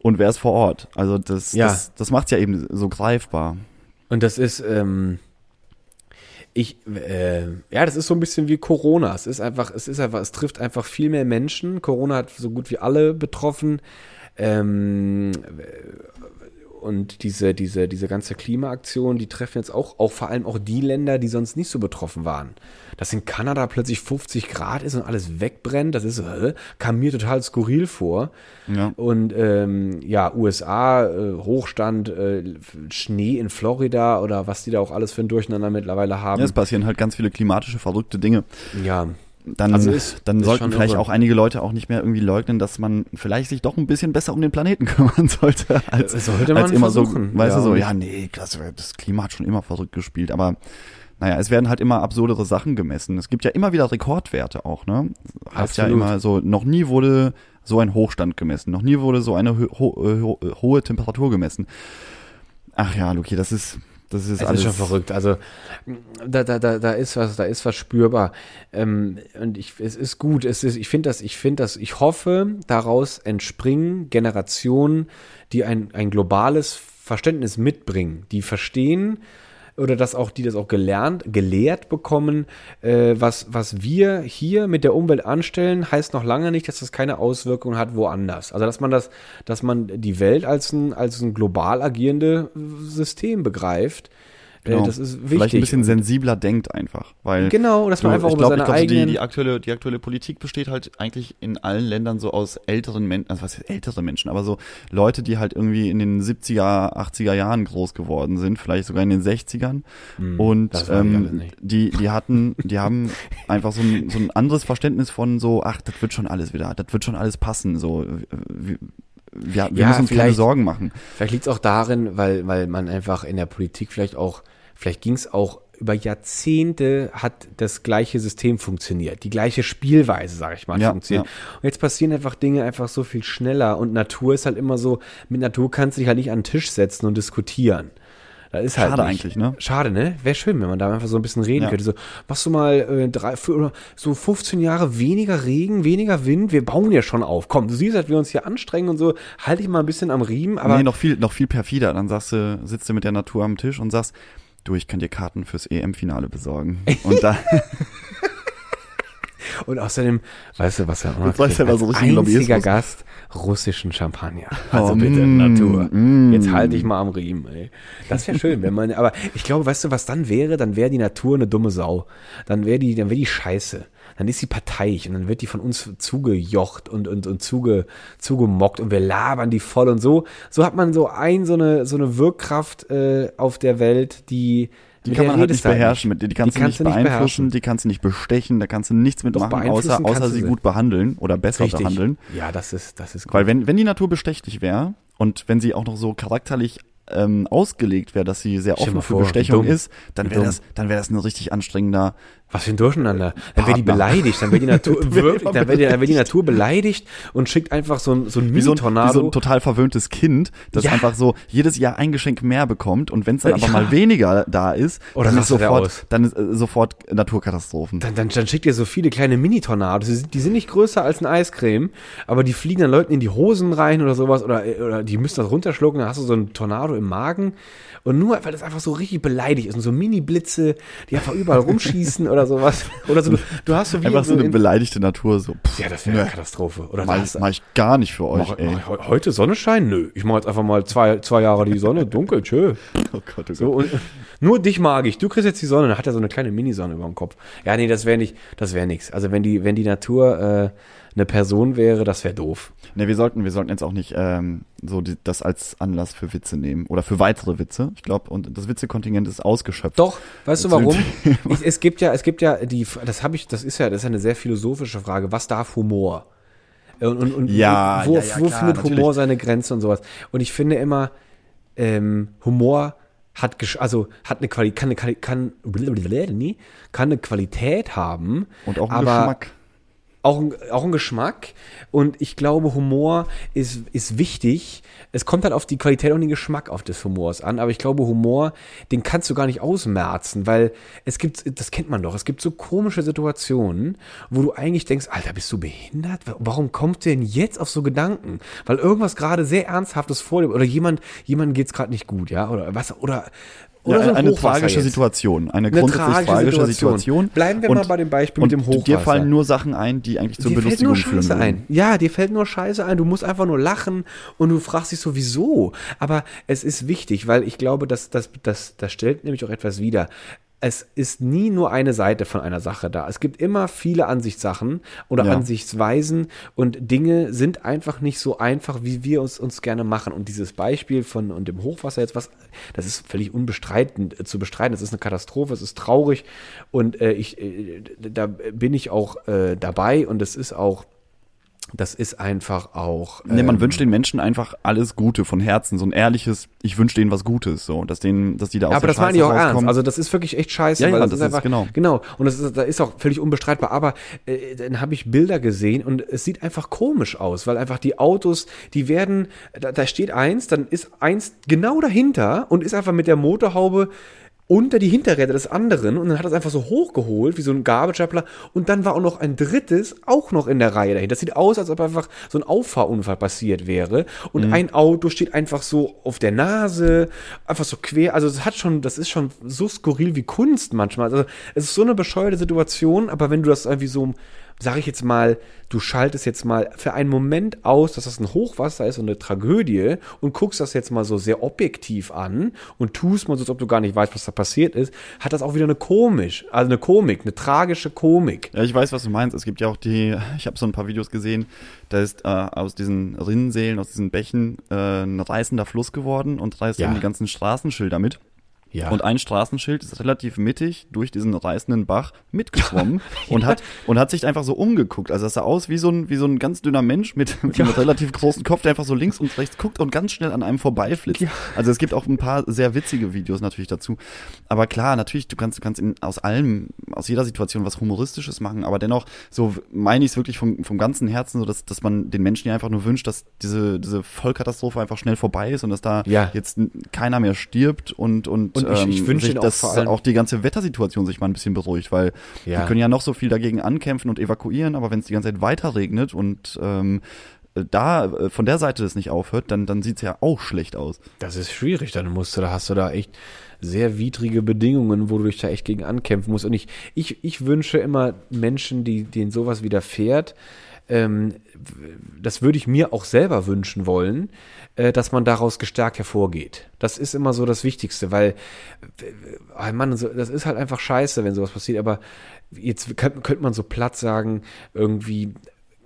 und wärst vor Ort. Also das, das, das macht ja eben so greifbar. Und das ist, ähm, ich, äh, ja, das ist so ein bisschen wie Corona. Es ist einfach, es ist einfach, es trifft einfach viel mehr Menschen. Corona hat so gut wie alle betroffen. Ähm, und diese, diese, diese ganze Klimaaktion, die treffen jetzt auch, auch vor allem auch die Länder, die sonst nicht so betroffen waren. Dass in Kanada plötzlich 50 Grad ist und alles wegbrennt, das ist, äh, kam mir total skurril vor. Ja. Und ähm, ja, USA, äh, Hochstand, äh, Schnee in Florida oder was die da auch alles für ein Durcheinander mittlerweile haben. Ja, es passieren halt ganz viele klimatische verrückte Dinge. Ja. Dann, Also ist- dann ist sollten vielleicht irre. auch einige Leute auch nicht mehr irgendwie leugnen, dass man vielleicht sich doch ein bisschen besser um den Planeten kümmern sollte, als, Das sollte man als immer versuchen, so, weißt ja, du, so, ja, nee, das, das Klima hat schon immer verrückt gespielt, aber naja, es werden halt immer absurdere Sachen gemessen. Es gibt ja immer wieder Rekordwerte auch, ne? Heißt ja immer so, noch nie wurde so ein Hochstand gemessen, noch nie wurde so eine ho ho ho hohe Temperatur gemessen. Ach ja, Luki, das ist, das ist Es alles ist schon verrückt. Also da, da, da, da ist was, da ist was spürbar. Ähm, und ich, es ist gut. Es ist, ich finde das, ich finde das, ich hoffe, daraus entspringen Generationen, die ein, ein globales Verständnis mitbringen, die verstehen, oder dass auch die das auch gelernt, gelehrt bekommen, äh, was, was wir hier mit der Umwelt anstellen, heißt noch lange nicht, dass das keine Auswirkungen hat woanders. Also dass man das, dass man die Welt als ein, als ein global agierende System begreift. Genau. Äh, das ist wichtig. Vielleicht ein bisschen sensibler denkt einfach, weil Genau, dass man du, einfach ich über glaube, seine ich glaub, so die, eigenen- die aktuelle die aktuelle Politik besteht halt eigentlich in allen Ländern so aus älteren Menschen, also was heißt ältere Menschen, aber so Leute, die halt irgendwie in den 70er, 80er Jahren groß geworden sind, vielleicht sogar in den 60ern und Hm, alle ähm, die die hatten, die haben einfach so ein, so ein anderes Verständnis von so, ach, das wird schon alles wieder, das wird schon alles passen, so wir, wir, wir Ja, müssen uns keine Sorgen machen. Vielleicht liegt es auch darin, weil, weil man einfach in der Politik vielleicht auch, vielleicht ging es auch über Jahrzehnte hat das gleiche System funktioniert, die gleiche Spielweise, sage ich mal, Ja, funktioniert. ja. Und jetzt passieren einfach Dinge einfach so viel schneller und Natur ist halt immer so, mit Natur kannst du dich halt nicht an den Tisch setzen und diskutieren. Da ist halt Schade nicht. eigentlich, ne? Schade, ne? Wäre schön, wenn man da einfach so ein bisschen reden Ja. könnte. So, machst du mal äh, drei, für, oder so 15 Jahre weniger Regen, weniger Wind, wir bauen ja schon auf. Komm, du siehst, dass wir uns hier anstrengen und so, halte ich mal ein bisschen am Riemen, aber nee, noch viel, noch viel perfider. Dann sagst du, sitzt du mit der Natur am Tisch und sagst, du, ich kann dir Karten fürs EM-Finale besorgen. Und da, Und außerdem, weißt du, was er Jetzt weißt du, was so richtig einziger Gast russischen Champagner. Also Oh, bitte, mm, Natur. mm. Jetzt halte ich mal am Riemen, ey. Das wäre schön, wenn man, aber ich glaube, weißt du, was dann wäre? Dann wäre die Natur eine dumme Sau. Dann wäre die, dann wäre die scheiße. Dann ist sie parteiisch und dann wird die von uns zugejocht und, und, und zuge, zugemockt und wir labern die voll und so. So hat man so ein, so eine, so eine Wirkkraft äh, auf der Welt, die, die mit kann man halt nicht beherrschen. Mit, die kannst, kannst du nicht beeinflussen, die kannst du nicht bestechen, da kannst du nichts Doch, mitmachen, außer, außer sie gut behandeln oder besser Richtig. behandeln. Ja, das ist, das ist gut. Weil wenn, wenn die Natur bestechlich wäre und wenn sie auch noch so charakterlich ähm, ausgelegt wäre, dass sie sehr offen für vor, Bestechung ist, dann wäre das, dann wäre das ein richtig anstrengender. Was für ein Durcheinander. Dann wäre die beleidigt, dann wäre die Natur wirklich, dann wäre die, dann wär die Natur beleidigt und schickt einfach so ein, so ein Wie so, ein, wie Mini-Tornado. so ein total verwöhntes Kind, das Ja. einfach so jedes Jahr ein Geschenk mehr bekommt und wenn es dann Ja. aber mal weniger da ist, Oder dann ist sofort, dann ist äh, sofort Naturkatastrophen. dann, dann, dann schickt ihr so viele kleine Mini-Tornados. Die sind, die sind nicht größer als ein Eiscreme, aber die fliegen dann Leuten in die Hosen rein oder sowas oder, oder die müssen das runterschlucken, dann hast du so ein Tornado im Magen. Und nur, weil das einfach so richtig beleidigt ist und so Mini-Blitze, die einfach überall rumschießen oder sowas. Oder so, du, du hast so wie Einfach so eine in- beleidigte Natur, so. Pff, Ja, das wäre eine Katastrophe. Oder mach, das, mach ich gar nicht für euch, Mach, ey. mach, ich heute Sonnenschein? Nö. Ich mache jetzt einfach mal zwei, zwei Jahre die Sonne dunkel. Tschö. Oh Gott, oh So, und nur dich mag ich. Du kriegst jetzt die Sonne. Dann hat er so eine kleine Minisonne über dem Kopf. Ja, nee, das wäre nicht, das wäre nichts. Also wenn die, wenn die Natur äh, eine Person wäre, das wäre doof. Ne, wir sollten, wir sollten jetzt auch nicht ähm, so die, das als Anlass für Witze nehmen oder für weitere Witze. Ich glaube, und das Witzekontingent ist ausgeschöpft. Doch, weißt du warum? ich, es gibt ja, es gibt ja die, das habe ich, das ist ja, das ist ja eine sehr philosophische Frage. Was darf Humor? Und, und, und Ja, wo, ja, ja, wo klar, findet natürlich. Humor seine Grenze und sowas? Und ich finde immer, ähm, Humor hat also hat eine Qualität, kann eine, Quali- kann, kann eine Qualität haben Und auch ein aber Geschmack. Auch ein, auch ein Geschmack und ich glaube Humor ist ist wichtig. Es kommt halt auf die Qualität und den Geschmack auf des Humors an, aber ich glaube Humor, den kannst du gar nicht ausmerzen, weil es gibt das kennt man doch, es gibt so komische Situationen, wo du eigentlich denkst, Alter, bist du behindert? Warum kommt denn jetzt auf so Gedanken? Weil irgendwas gerade sehr ernsthaftes vor dir oder jemand jemand geht's gerade nicht gut, ja, oder was oder Ja, oder so ein eine tragische jetzt. Situation, eine, Eine grundsätzlich tragische Situation. Bleiben wir mal bei dem Beispiel mit und dem Hochwasser. Dir fallen nur Sachen ein, die eigentlich zur dir fällt Belustigung nur führen Scheiße ein. Ja, dir fällt nur Scheiße ein. Du musst einfach nur lachen und du fragst dich so, wieso? Aber es ist wichtig, weil ich glaube, dass das, das, das stellt nämlich auch etwas wider. Es ist nie nur eine Seite von einer Sache da. Es gibt immer viele Ansichtssachen oder Ja. Ansichtsweisen und Dinge sind einfach nicht so einfach, wie wir uns, uns gerne machen. Und dieses Beispiel von und dem Hochwasser jetzt was, das ist völlig unbestreitend äh, zu bestreiten. Es ist eine Katastrophe, es ist traurig und äh, ich, äh, da bin ich auch äh, dabei und es ist auch, das ist einfach auch. Nee, man ähm, wünscht den Menschen einfach alles Gute von Herzen, so ein ehrliches, ich wünsche denen was Gutes, so, dass denen, dass die da aus Ja, aber das meine Scheiße ich auch ernst. rauskommen. Also das ist wirklich echt scheiße. Ja, ja, weil das ist- genau. Genau. Und das ist, da ist auch völlig unbestreitbar. Aber äh, dann habe ich Bilder gesehen und es sieht einfach komisch aus, weil einfach die Autos, die werden, da, da steht eins, dann ist eins genau dahinter und ist einfach mit der Motorhaube unter die Hinterräder des anderen und dann hat er es einfach so hochgeholt, wie so ein Gabelstapler und dann war auch noch ein drittes auch noch in der Reihe dahinter. Das sieht aus, als ob einfach so ein Auffahrunfall passiert wäre und ein Auto steht einfach so auf der Nase, einfach so quer, also es hat schon, das ist schon so skurril wie Kunst manchmal. Also es ist so eine bescheuerte Situation, aber wenn du das irgendwie so sag ich jetzt mal, du schaltest jetzt mal für einen Moment aus, dass das ein Hochwasser ist und eine Tragödie und guckst das jetzt mal so sehr objektiv an und tust mal so, als ob du gar nicht weißt, was da passiert ist, hat das auch wieder eine komisch, also eine Komik, eine tragische Komik. Ja, ich weiß, was du meinst. Es gibt ja auch die, ich habe so ein paar Videos gesehen, da ist äh, aus diesen Rinnensälen, aus diesen Bächen äh, ein reißender Fluss geworden und reißt Ja. eben die ganzen Straßenschilder mit. Ja. Und ein Straßenschild ist relativ mittig durch diesen reißenden Bach mitgeschwommen und hat und hat sich einfach so umgeguckt. Also das sah aus wie so ein wie so ein ganz dünner Mensch mit, mit einem relativ großen Kopf, der einfach so links und rechts guckt und ganz schnell an einem vorbeiflitzt. Also es gibt auch ein paar sehr witzige Videos natürlich dazu. Aber klar, natürlich, du kannst du kannst in, aus allem, aus jeder Situation was humoristisches machen, aber dennoch so meine ich es wirklich vom vom ganzen Herzen so, dass dass man den Menschen ja einfach nur wünscht, dass diese diese Vollkatastrophe einfach schnell vorbei ist und dass da Ja. jetzt keiner mehr stirbt und und, Und ich- ich ähm, wünsche sich, auch dass allem- auch die ganze Wettersituation sich mal ein bisschen beruhigt, weil Ja. die können ja noch so viel dagegen ankämpfen und evakuieren, aber wenn es die ganze Zeit weiter regnet und ähm, äh, da äh, von der Seite das nicht aufhört, dann dann sieht's ja auch schlecht aus. Das ist schwierig, dann musst du, da hast du da echt sehr widrige Bedingungen, wo du dich da echt gegen ankämpfen musst. Und ich, ich, ich wünsche immer Menschen, die, denen sowas widerfährt, ähm, das würde ich mir auch selber wünschen wollen, äh, dass man daraus gestärkt hervorgeht. Das ist immer so das Wichtigste, weil, äh, Mann, so, das ist halt einfach scheiße, wenn sowas passiert, aber jetzt könnte könnte man so platt sagen, irgendwie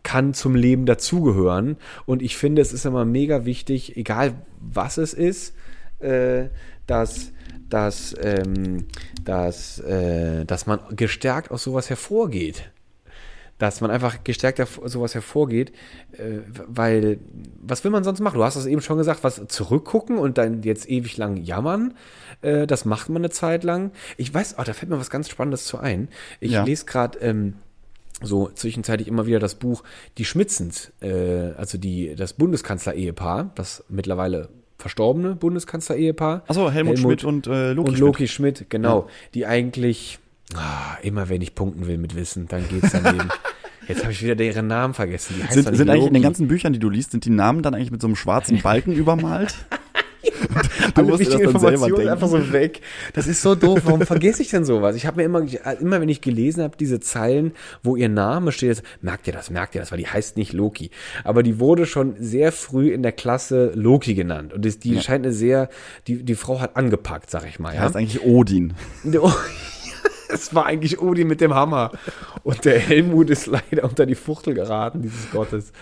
kann zum Leben dazugehören. Und ich finde, es ist immer mega wichtig, egal was es ist, äh, dass, dass, ähm, dass, äh, dass man gestärkt aus sowas hervorgeht. Dass man einfach gestärkt sowas hervorgeht, äh, weil, was will man sonst machen? Du hast es eben schon gesagt, was zurückgucken und dann jetzt ewig lang jammern, äh, das macht man eine Zeit lang. Ich weiß, oh, da fällt mir was ganz Spannendes zu ein. Ich Ja. lese gerade, ähm, so zwischenzeitlich immer wieder das Buch Die Schmitzens, äh, also die, das Bundeskanzler-Ehepaar, das mittlerweile verstorbene Bundeskanzler-Ehepaar. Achso, Helmut, Schmidt und äh, Loki und Loki Schmidt, genau, die eigentlich, ah, immer wenn ich punkten will mit Wissen, dann geht's daneben. Jetzt habe ich wieder deren Namen vergessen. Die heißt Sind, nicht sind eigentlich in den ganzen Büchern, die du liest, sind die Namen dann eigentlich mit so einem schwarzen Balken übermalt? du Alle musst dir das dann selber denken. einfach so weg. Das ist so doof. Warum vergesse ich denn sowas? Ich habe mir immer, immer wenn ich gelesen habe, diese Zeilen, wo ihr Name steht, merkt ihr das, merkt ihr das, weil die heißt nicht Loki. Aber die wurde schon sehr früh in der Klasse Loki genannt. Und das, die scheint eine sehr, die, die Frau hat angepackt, sag ich mal. Ja? heißt eigentlich Odin. Es war eigentlich Odin mit dem Hammer. Und der Helmut ist leider unter die Fuchtel geraten, dieses Gottes.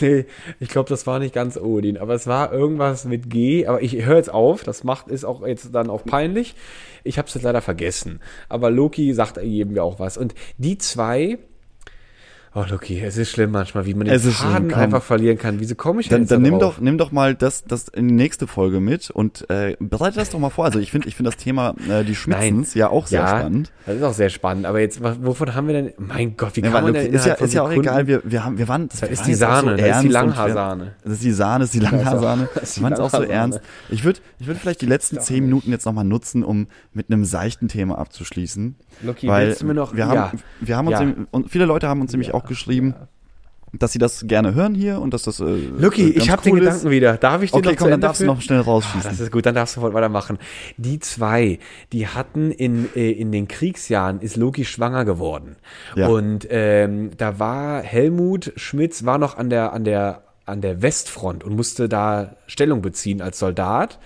Nee, ich glaube, das war nicht ganz Odin, aber es war irgendwas mit G. Aber ich höre jetzt auf, das macht ist auch jetzt dann auch peinlich. Ich habe es jetzt leider vergessen. Aber Loki sagt jedem ja auch was. Und die zwei. Oh, Loki, es ist schlimm manchmal, wie man den Es Faden einfach verlieren kann. Wieso komme ich denn Dann, dann da nimm doch, nimm doch mal das, das in die nächste Folge mit und äh, bereite das doch mal vor. Also ich finde, ich finde das Thema äh, die Schmitzens ja auch sehr spannend. Das ist auch sehr spannend. Aber jetzt, wovon haben wir denn? Mein Gott, wie Ja, kann weil man denn ist ja, ist ja auch Sekunden- egal, wir, wir haben, wir waren, das Das ist die Sahne, das ist die Langhaarsahne. Das ist die Sahne, das ist die Langhaarsahne. Wir waren es auch so ernst. Ich würde, ich würde vielleicht die letzten zehn Minuten jetzt nochmal nutzen, um mit einem seichten Thema abzuschließen. Loki, weil willst du mir noch- wir haben, ja. wir haben uns, Ja. viele Leute haben uns nämlich auch geschrieben, dass sie das gerne hören hier und dass das, äh, Lucky, äh, ich habe den cool ist. Gedanken wieder. Darf ich den Okay, noch komm, dann darfst du noch schnell Ah, rausschießen. das ist gut, dann darfst du sofort weitermachen. Die zwei, die hatten in, äh, in den Kriegsjahren, ist Loki schwanger geworden. Ja. Und ähm, da war Helmut Schmitz, war noch an der, an der, an der Westfront und musste da Stellung beziehen als Soldat.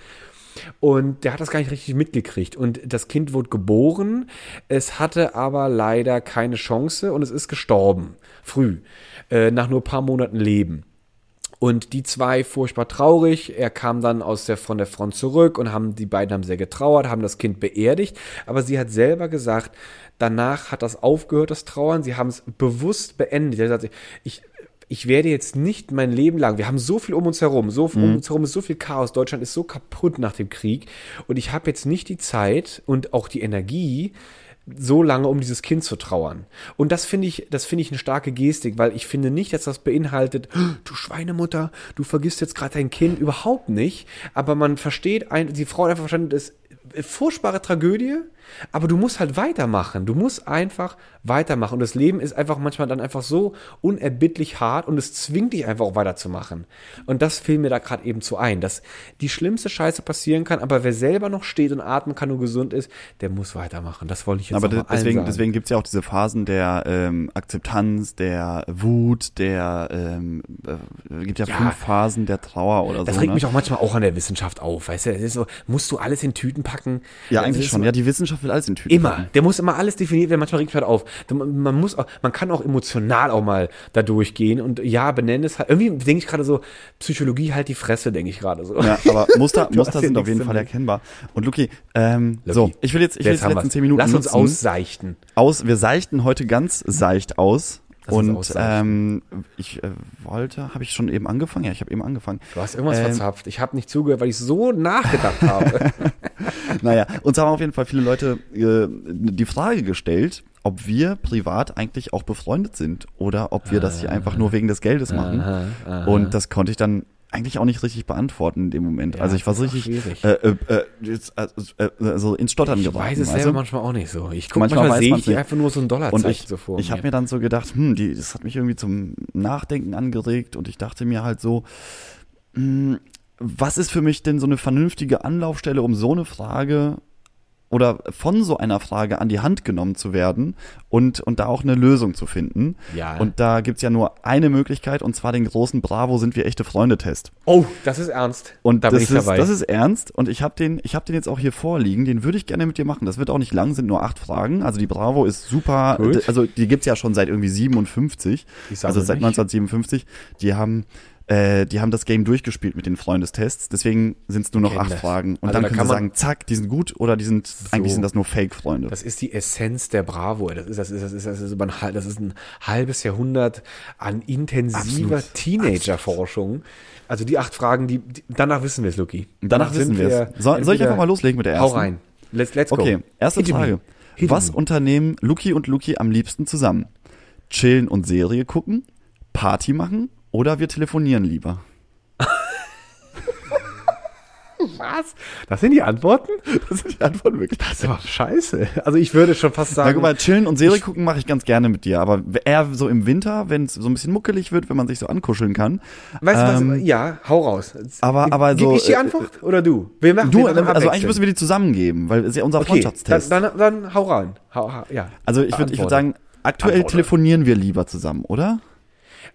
Und der hat das gar nicht richtig mitgekriegt. Und das Kind wurde geboren, es hatte aber leider keine Chance und es ist gestorben. Früh. Äh, nach nur ein paar Monaten Leben. Und die zwei furchtbar traurig. Er kam dann aus der, von der Front zurück und haben, die beiden haben sehr getrauert, haben das Kind beerdigt. Aber sie hat selber gesagt, danach hat das aufgehört, das Trauern. Sie haben es bewusst beendet. Hat gesagt, ich, ich werde jetzt nicht mein Leben lang, wir haben so viel um uns herum, so um Mhm. uns herum ist so viel Chaos, Deutschland ist so kaputt nach dem Krieg und ich habe jetzt nicht die Zeit und auch die Energie, so lange um dieses Kind zu trauern. Und das finde ich, das finde ich eine starke Gestik, weil ich finde nicht, dass das beinhaltet, du Schweinemutter, du vergisst jetzt gerade dein Kind, überhaupt nicht. Aber man versteht, ein, die Frau hat einfach verstanden, das ist eine furchtbare Tragödie, aber du musst halt weitermachen. Du musst einfach weitermachen. Und das Leben ist einfach manchmal dann einfach so unerbittlich hart und es zwingt dich einfach auch weiterzumachen. Und das fiel mir da gerade eben zu ein, dass die schlimmste Scheiße passieren kann, aber wer selber noch steht und atmen kann und gesund ist, der muss weitermachen. Das wollte ich jetzt Aber noch mal deswegen, sagen. deswegen gibt's ja auch diese Phasen der ähm, Akzeptanz, der Wut, der ähm, äh, gibt ja, Ja. fünf Phasen der Trauer oder Das so. regt ne? mich auch manchmal auch an der Wissenschaft auf, weißt du? Es ist so, musst du alles in Tüten packen? ja, Das eigentlich schon. so- Ja, die Wissenschaft will alles in Tüten. Immer. packen. Der muss immer alles definiert werden. Manchmal regt mich halt auf. Man muss auch, man kann auch emotional auch mal da durchgehen und ja, benennen es halt. Irgendwie denke ich gerade so, Psychologie halt die Fresse, denke ich gerade so. Ja, aber Muster, Muster sind auf jeden Fall erkennbar. Und Luki, ähm, Luki, so, ich will jetzt, ich will jetzt die haben letzten zehn Minuten Lass uns nutzen. ausseichten. aus. Wir seichten heute ganz seicht aus. Und ähm, ich äh, wollte, habe ich schon eben angefangen? Ja, ich habe eben angefangen. Du hast irgendwas Ähm, verzapft. Ich habe nicht zugehört, weil ich so nachgedacht habe. Naja, uns haben auf jeden Fall viele Leute äh, die Frage gestellt, ob wir privat eigentlich auch befreundet sind oder ob wir das hier einfach nur wegen des Geldes machen. Aha, aha. Und das konnte ich dann eigentlich auch nicht richtig beantworten in dem Moment. Ja, also ich war so richtig äh, äh, äh, jetzt, äh, äh, also ins Stottern Ich geraten. weiß es selber du? manchmal auch nicht so. Ich guck, Manchmal manchmal, sehe ich nicht. einfach nur so ein Und Dollarzeichen ich, so vor ich habe mir. mir dann so gedacht, hm, die, das hat mich irgendwie zum Nachdenken angeregt und ich dachte mir halt so, hm, was ist für mich denn so eine vernünftige Anlaufstelle, um so eine Frage oder von so einer Frage an die Hand genommen zu werden und, und da auch eine Lösung zu finden. Ja. Und da gibt's ja nur eine Möglichkeit und zwar den großen Bravo sind wir echte Freunde-Test. Oh, das ist ernst. Und da das, bin ich ist, dabei. das ist ernst und ich habe den, ich hab den jetzt auch hier vorliegen, den würde ich gerne mit dir machen. Das wird auch nicht lang, sind nur acht Fragen. Also die Bravo ist super, Gut. also die gibt's ja schon seit irgendwie 57, Ich sage also seit nicht. 1957. Die haben äh, die haben das Game durchgespielt mit den Freundestests, deswegen sind es nur noch Kennen acht das. Fragen. Und Also dann da können kann sie man- sagen, zack, die sind gut oder die sind, eigentlich sind das nur Fake-Freunde. Das ist die Essenz der Bravo. Das ist, das ist, das ist, das ist, über ein, das ist ein halbes Jahrhundert an intensiver. Teenager-Forschung. Also die acht Fragen, die, die danach wissen wir es, Luki. Danach wissen sind wir es. Soll, soll ich einfach mal loslegen mit der Hau ersten? rein. Let's, let's go. Okay, erste Hit. Frage. Was me. unternehmen Luki und Luki am liebsten zusammen? Chillen und Serie gucken? Party machen? Oder wir telefonieren lieber? Was? Das sind die Antworten? Das sind die Antworten wirklich. Das ist aber scheiße. Also ich würde schon fast Na sagen. guck mal, chillen und Serie gucken mache ich ganz gerne mit dir, aber eher so im Winter, wenn es so ein bisschen muckelig wird, wenn man sich so ankuscheln kann. weißt du ähm, was? Ja, hau raus. aber- aber Gib so, ich die äh, Antwort oder du? Wir machen, Du, also eigentlich müssen wir die zusammengeben, weil es ist ja unser Okay, Freundschaftstest. dann, dann, dann hau rein. Hau, hau, ja. also ich würde ich sagen, aktuell Antworte. telefonieren wir lieber zusammen, oder?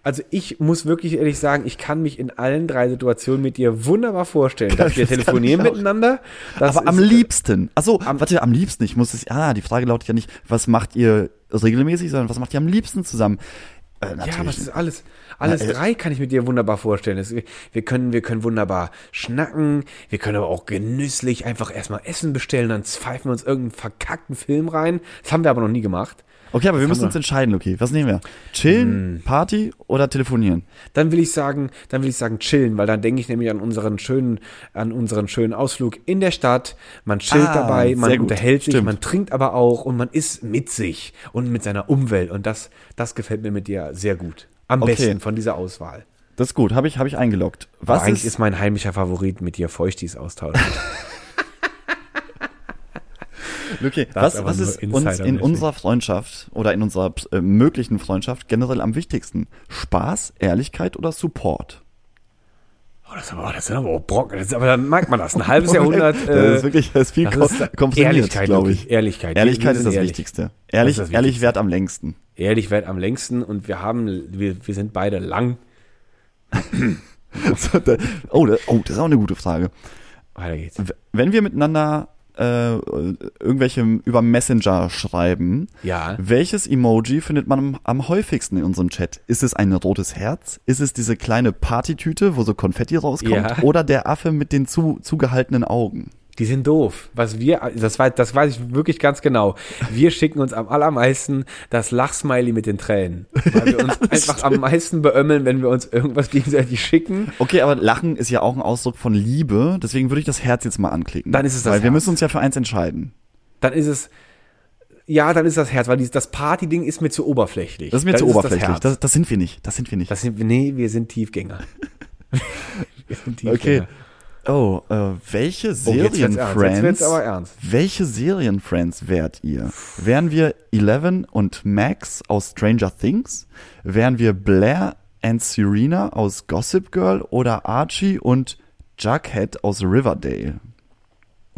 Also ich muss wirklich ehrlich sagen, ich kann mich in allen drei Situationen mit dir wunderbar vorstellen, dass wir Das telefonieren miteinander. Das aber am liebsten. Achso, warte, am liebsten. Ich muss es. Ah, die Frage lautet ja nicht, was macht ihr regelmäßig, sondern was macht ihr am liebsten zusammen? Äh, Ja, aber es ist alles, alles Na, äh, drei kann ich mit dir wunderbar vorstellen. Es, wir können, wir können wunderbar schnacken, wir können aber auch genüsslich einfach erstmal Essen bestellen, dann pfeifen wir uns irgendeinen verkackten Film rein. Das haben wir aber noch nie gemacht. Okay, aber wir müssen uns entscheiden, okay. Was nehmen wir? Chillen, Party oder telefonieren? Dann will ich sagen, dann will ich sagen chillen, weil dann denke ich nämlich an unseren schönen, an unseren schönen Ausflug in der Stadt. Man chillt Ah, dabei, man unterhält sich, Stimmt. man trinkt aber auch und man ist mit sich und mit seiner Umwelt und das, das gefällt mir mit dir sehr gut. Am Okay. besten von dieser Auswahl. Das ist gut, habe ich, hab ich eingeloggt. Aber Was eigentlich ist, ist mein heimlicher Favorit mit dir Feuchtis austauschen. okay, Das was, was ist uns in unserer Freundschaft oder in unserer äh, möglichen Freundschaft generell am wichtigsten? Spaß, Ehrlichkeit oder Support? Oh, das, ist aber, das sind aber auch Brocken. Das ist, aber dann merkt man das. Ein halbes Jahrhundert. das ist äh, wirklich das ist viel das ist Ehrlichkeit, glaube ich. Ehrlichkeit. Ehrlichkeit ist das ehrlich. Wichtigste. Ehrlich, Das das ehrlich Wichtigste. wert am längsten. Ehrlich wert am längsten und wir haben, wir, wir sind beide lang. oh, da- oh, das ist auch eine gute Frage. Weiter geht's. Wenn wir miteinander äh, irgendwelche über Messenger schreiben, Ja. welches Emoji findet man am, häufigsten in unserem Chat? Ist es ein rotes Herz? Ist es diese kleine Partytüte, wo so Konfetti rauskommt? Ja. Oder der Affe mit den zu, zugehaltenen Augen? Die sind doof. Was wir, das weiß, das weiß ich wirklich ganz genau. Wir schicken uns am allermeisten das Lachsmiley mit den Tränen. Weil wir uns einfach am meisten beömmeln, wenn wir uns irgendwas gegenseitig schicken. Okay, aber Lachen ist ja auch ein Ausdruck von Liebe, deswegen würde ich das Herz jetzt mal anklicken. Dann ist es das Weil wir Herz. müssen uns ja für eins entscheiden. Dann ist es, ja, dann ist das Herz, weil dieses, das Party-Ding ist mir zu oberflächlich. Das ist mir Dann zu es oberflächlich. Herz. Das, das sind wir nicht. Das sind wir nicht. Das sind, nee, wir sind Tiefgänger. wir sind okay. Oh, äh, welche Oh, Serienfriends? ernst. welche Serienfriends wärt ihr? Wären wir Eleven und Max aus Stranger Things? Wären wir Blair and Serena aus Gossip Girl oder Archie und Jughead aus Riverdale?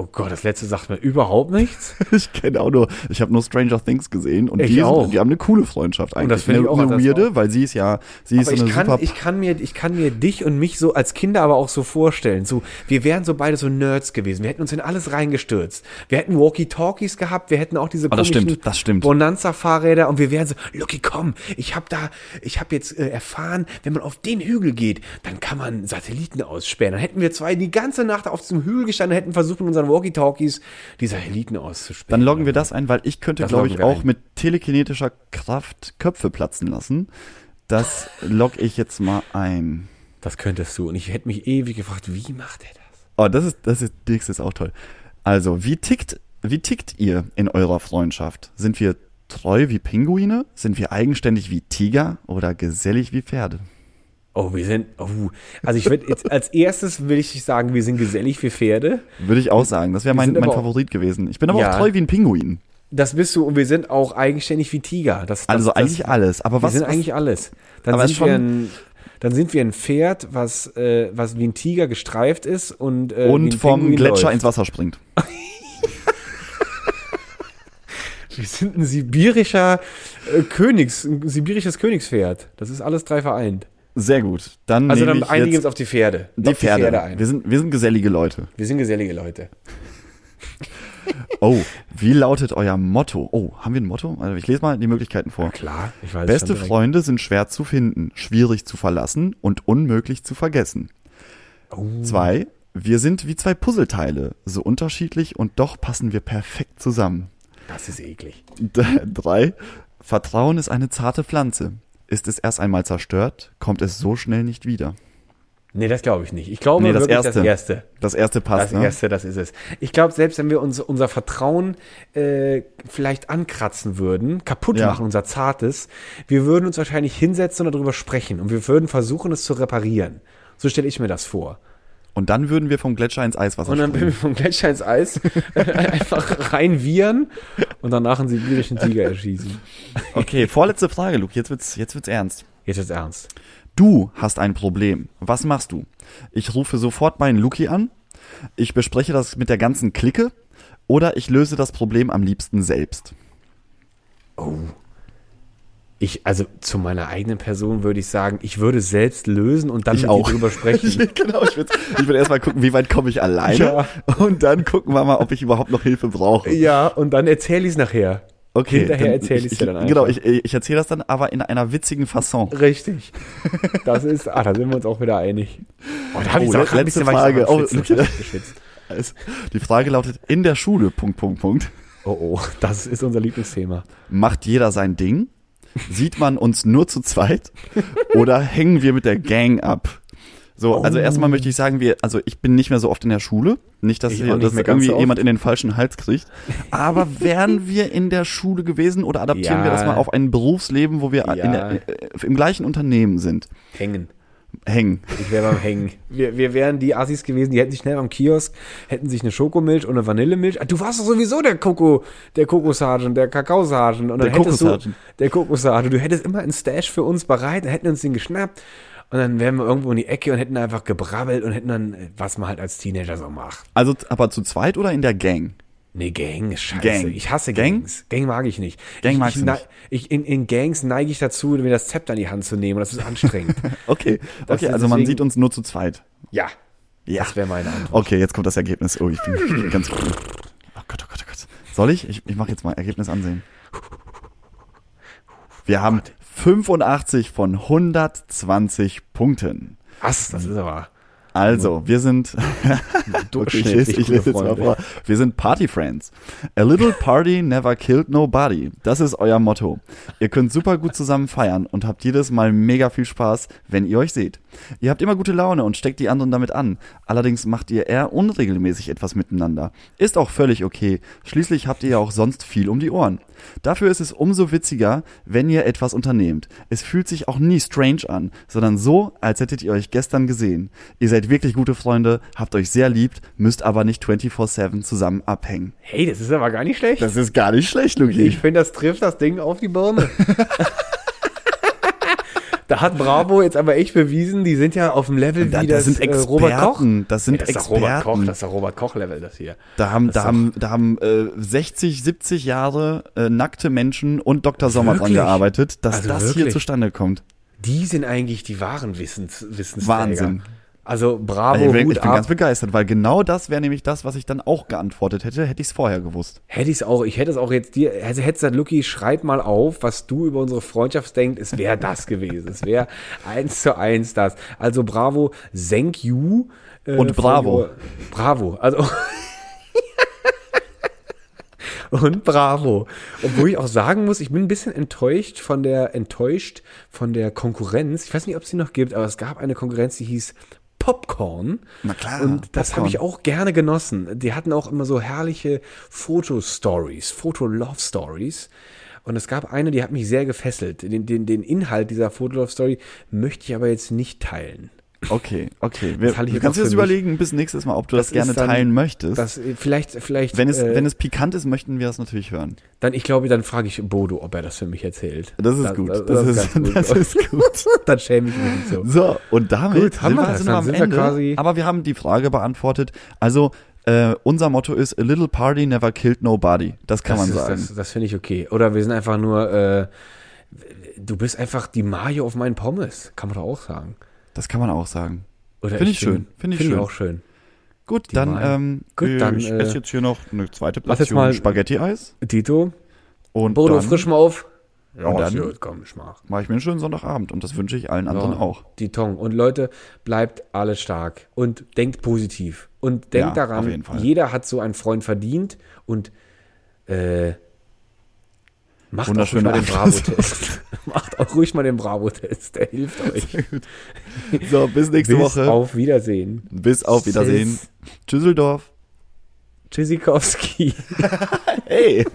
Oh Gott, das letzte sagt mir überhaupt nichts. Ich kenne auch nur, ich habe nur Stranger Things gesehen und Ich die, auch. Sind, die haben eine coole Freundschaft eigentlich. das finde ich eine, auch, eine das weirde, weil sie ist ja, sie ist Aber so ich eine kann, super ich, kann mir, ich kann mir dich und mich so als Kinder aber auch so vorstellen. So, wir wären so beide so Nerds gewesen. Wir hätten uns in alles reingestürzt. Wir hätten Walkie-Talkies gehabt. Wir hätten auch diese das komischen stimmt, das stimmt. Bonanza-Fahrräder und wir wären so, Lucky, komm, ich habe da, ich habe jetzt äh, erfahren, wenn man auf den Hügel geht, dann kann man Satelliten aussperren. Dann hätten wir zwei die ganze Nacht auf diesem Hügel gestanden und hätten versucht, mit unseren Walkie-Talkies die Satelliten auszusperren. Dann loggen wir das ein, weil ich könnte, glaube ich, auch ein. mit telekinetischer Kraft Köpfe platzen lassen. Das logge ich jetzt mal ein. Das könntest du. Und ich hätte mich ewig gefragt, wie macht er das? Oh, das ist, das ist, das ist auch toll. Also, wie tickt, wie tickt ihr in eurer Freundschaft? Sind wir treu wie Pinguine? Sind wir eigenständig wie Tiger oder gesellig wie Pferde? Oh, wir sind, oh, also ich würde jetzt, als erstes will ich sagen, wir sind gesellig wie Pferde. Würde ich auch sagen. Das wäre mein, mein aber auch- Favorit gewesen. Ich bin aber Ja. auch treu wie ein Pinguin. Das bist du und wir sind auch eigenständig wie Tiger. Das, das, Also das, eigentlich alles. Aber Wir was, sind was eigentlich alles. Dann sind wir ein, dann sind wir ein Pferd, was, äh, was wie ein Tiger gestreift ist und, äh, und vom Pinguin Gletscher läuft. ins Wasser springt. Wir sind ein sibirischer äh, Königs, ein sibirisches Königspferd. Das ist alles drei vereint. Sehr gut. Dann Also dann einigen wir uns auf die Pferde. die Auf Pferde. ein. wir, sind, wir sind gesellige Leute. wir sind gesellige Leute. Oh, wie lautet euer Motto? Oh, haben wir ein Motto? Also ich lese mal die Möglichkeiten vor. Klar, ich weiß Beste. Freunde sind schwer zu finden, schwierig zu verlassen und unmöglich zu vergessen. Oh. Zwei, wir sind wie zwei Puzzleteile, so unterschiedlich und doch passen wir perfekt zusammen. Das ist eklig. Drei, Vertrauen ist eine zarte Pflanze. Ist es erst einmal zerstört, kommt es so schnell nicht wieder. Nee, das glaube ich nicht. Ich glaube Nee, das wirklich erste. das Erste. Das erste passt, Das ne? Erste, das ist es. Ich glaube, selbst wenn wir uns unser Vertrauen äh, vielleicht ankratzen würden, kaputt Ja. machen, unser Zartes, wir würden uns wahrscheinlich hinsetzen und darüber sprechen und wir würden versuchen, es zu reparieren. So stelle ich mir das vor. Und dann würden wir vom Gletscher ins Eiswasser Und dann springen. würden wir vom Gletscher ins Eis einfach reinviren und danach einen sibirischen Tiger erschießen. Okay, vorletzte Frage, Luke. Jetzt wird's, jetzt wird's ernst. Jetzt ist ernst. Du hast ein Problem. Was machst du? Ich rufe sofort meinen Luki an. Ich bespreche das mit der ganzen Clique. Oder ich löse das Problem am liebsten selbst. Ich, also zu meiner eigenen Person würde ich sagen, ich würde selbst lösen und dann Ich mit auch. drüber sprechen. genau, ich würde ich würd erstmal gucken, wie weit komme ich alleine. Ja. Und dann gucken wir mal, ob ich überhaupt noch Hilfe brauche. ja, und dann erzähle ich es nachher. Okay. Hinterher erzähle ich es dir dann einfach. Genau, ich, ich erzähle das dann aber in einer witzigen Fasson. Richtig. Das ist, ah, da sind wir uns auch wieder einig. Oh, da habe ich Oh, auch letzte ein bisschen ich Frage. auch Oh. Ich. Also, Die Frage lautet, in der Schule, Punkt, Punkt, Punkt. Oh, oh, das ist unser Lieblingsthema. Macht jeder sein Ding? Sieht man uns nur zu zweit? Oder hängen wir mit der Gang ab? So, also Oh. erstmal möchte ich sagen, wir, also ich bin nicht mehr so oft in der Schule. Nicht, dass, Ich hier, dass irgendwie so jemand in den falschen Hals kriegt. Aber wären wir in der Schule gewesen oder adaptieren Ja. wir das mal auf ein Berufsleben, wo wir Ja. der, äh, im gleichen Unternehmen sind? Hängen. Hängen. Ich wäre beim Hängen. Wir, wir wären die Assis gewesen, die hätten sich schnell am Kiosk, hätten sich eine Schokomilch und eine Vanillemilch. Ah, Du warst doch sowieso der Koko, der Kokossergeant, der Kakaosergeant. Und dann Der hättest du, Kokossergeant. der Kokossergeant. Du hättest immer einen Stash für uns bereit, dann hätten wir uns den geschnappt. Und dann wären wir irgendwo in die Ecke und hätten einfach gebrabbelt und hätten dann, äh, was man halt als Teenager so macht. Also, aber zu zweit oder in der Gang? Nee, Gang ist scheiße. Gang. Ich hasse Gang? Gangs. Gang mag ich nicht. Gang ich, magst ich, nicht. Ich, in, in Gangs neige ich dazu, mir das Zepter in die Hand zu nehmen und das ist anstrengend. Okay, Das okay, also man deswegen- sieht uns nur zu zweit. ja. Ja. Das wäre meine Antwort. Okay, jetzt kommt das Ergebnis. Oh, ich bin ganz. Oh Gott, oh Gott, oh Gott. Soll ich? Ich, ich mache jetzt mal Ergebnis ansehen. Wir haben 85 von 120 Punkten. Was? Das ist aber Also, wir sind, okay, ich lese, ich lese jetzt mal vor. Wir sind Party Friends. A little party never killed nobody. Das ist euer Motto. Ihr könnt super gut zusammen feiern und habt jedes Mal mega viel Spaß, wenn ihr euch seht. Ihr habt immer gute Laune und steckt die anderen damit an. Allerdings macht ihr eher unregelmäßig etwas miteinander. Ist auch völlig okay. Schließlich habt ihr ja auch sonst viel um die Ohren. Dafür ist es umso witziger, wenn ihr etwas unternehmt. Es fühlt sich auch nie strange an, sondern so, als hättet ihr euch gestern gesehen. Ihr seid wirklich gute Freunde, habt euch sehr liebt, müsst aber nicht 24-7 zusammen abhängen. Hey, das ist aber gar nicht schlecht. Das ist gar nicht schlecht, Luki. ich finde, das trifft das Ding auf die Birne. da hat Bravo jetzt aber echt bewiesen, die sind ja auf dem Level Da- wie das das, sind äh, Robert Koch. Experten, das sind Ja, das ist doch Robert Koch, Experten. das ist doch Robert Koch-Level, das hier. Da haben, da haben, da haben äh, 60, 70 Jahre äh, nackte Menschen und Dr. Sommer dran gearbeitet, dass Also das hier wirklich? zustande kommt. Die sind eigentlich die wahren Wissens Wissensträger. Wahnsinn. Also Bravo, Also ich bin, Hut ich bin ab. ganz begeistert, weil genau das wäre nämlich das, was ich dann auch geantwortet hätte, hätte ich es vorher gewusst. Hätte ich es auch, ich hätte es auch jetzt dir, also hätte gesagt, Lucky, schreib mal auf, was du über unsere Freundschaft denkst, es wäre das gewesen. Es wäre eins zu eins das. Also Bravo, thank you. äh, Und Bravo. Bravo. Also. Und Bravo. Obwohl ich auch sagen muss, ich bin ein bisschen enttäuscht von der, enttäuscht von der Konkurrenz. Ich weiß nicht, ob es die noch gibt, aber es gab eine Konkurrenz, die hieß Popcorn. Na klar, Und das habe ich auch gerne genossen. Die hatten auch immer so herrliche Fotostories, Foto-Love-Stories. Und es gab eine, die hat mich sehr gefesselt. Den, den, den Inhalt dieser Foto-Love-Story möchte ich aber jetzt nicht teilen. Okay, okay. Wir, Das du kannst dir das überlegen bis nächstes Mal, ob du das, Das gerne dann- teilen möchtest. Das, äh, vielleicht, vielleicht. wenn, es, äh, wenn es pikant ist, möchten wir das natürlich hören. dann, ich glaube, dann frage ich Bodo, ob er das für mich erzählt. Das ist gut. Das, ganz ist, gut. das ist gut. dann schäme ich mich nicht so. So, und damit Gut, haben sind wir wir das. Dann noch am sind wir Ende. quasi- aber wir haben die Frage beantwortet. Also, äh, unser Motto ist, a little party never killed nobody. Das kann das man ist, sagen. Das, das finde ich okay. Oder wir sind einfach nur, äh, du bist einfach die Mayo auf meinen Pommes. Kann man doch auch sagen. Das kann man auch sagen. Oder Finde ich schön. Finde ich Finde ich schön. auch schön. Gut, Die dann, ähm, Gut, dann, ich äh, esse jetzt hier noch eine zweite Portion mal- Spaghetti-Eis. Tito, Und Bodo, dann frisch mal auf. Ja, Und dann- gut, komm, ich mach. mache ich mir einen schönen Sonntagabend. Und das wünsche ich allen anderen Ja, auch. Die Tong. Und Leute, bleibt alle stark und denkt positiv. Und denkt Ja, daran, jeder hat so einen freund verdient und äh, macht auch ruhig mal den. Bravo-Test. macht auch ruhig mal den Bravo-Test. Der hilft euch. So, bis nächste Bis Woche. auf Wiedersehen. bis auf Wiedersehen. Tschüss. Tschüsseldorf. Tschüssikowski. Hey.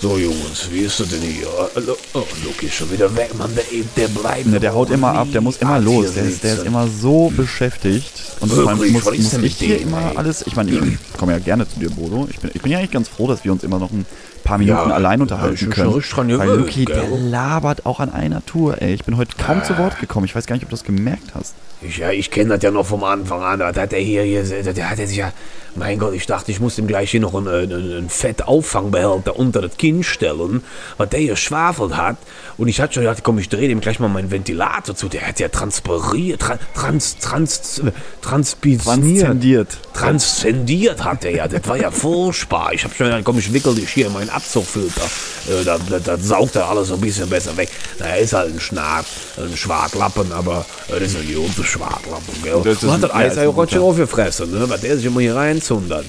So, Jungs, wie ist das denn hier? Hallo? Oh, Luke ist schon wieder weg, Mann. Der, der bleibt. Ne, der haut immer ab, der muss immer los. Der ist, der ist immer so beschäftigt. Und vor allem muss, muss ich hier immer alles. Ich meine, ich komme ja gerne zu dir, Bodo. Ich bin, ich bin ja eigentlich ganz froh, dass wir uns immer noch ein paar Minuten Ja, allein ja, unterhalten bin können. Weil Luki, der labert auch an einer Tour, ey. Ich bin heute kaum zu Wort gekommen. Ich weiß gar nicht, ob du das gemerkt hast. Ich, ja, ich kenne das ja noch vom Anfang an. Da hat er hier, hier der hat er sich ja, mein Gott, ich dachte, ich muss ihm gleich hier noch einen, einen, einen Fettauffangbehälter unter das Kinn stellen, weil der hier schwafelt hat. Und ich hatte schon gedacht, komm, ich drehe dem gleich mal meinen Ventilator zu. Der hat ja transpiriert, tra, trans, trans, transpisiert. Transzendiert. Transzendiert hat er ja. Das war ja furchtbar. Ich habe schon gedacht, komm, ich wickel dich hier in meinen Abzugfilter. Äh, da, da, da saugt er alles so ein bisschen besser weg. Na, er ist halt ein Schnarr, ein Schwartlappen, aber äh, das ist ein großer Schwartlappen, gell? Das ist Und hat ein- das Eis auch ganz schön guter. aufgefressen, ne? Weil der sich immer hier reinzundert.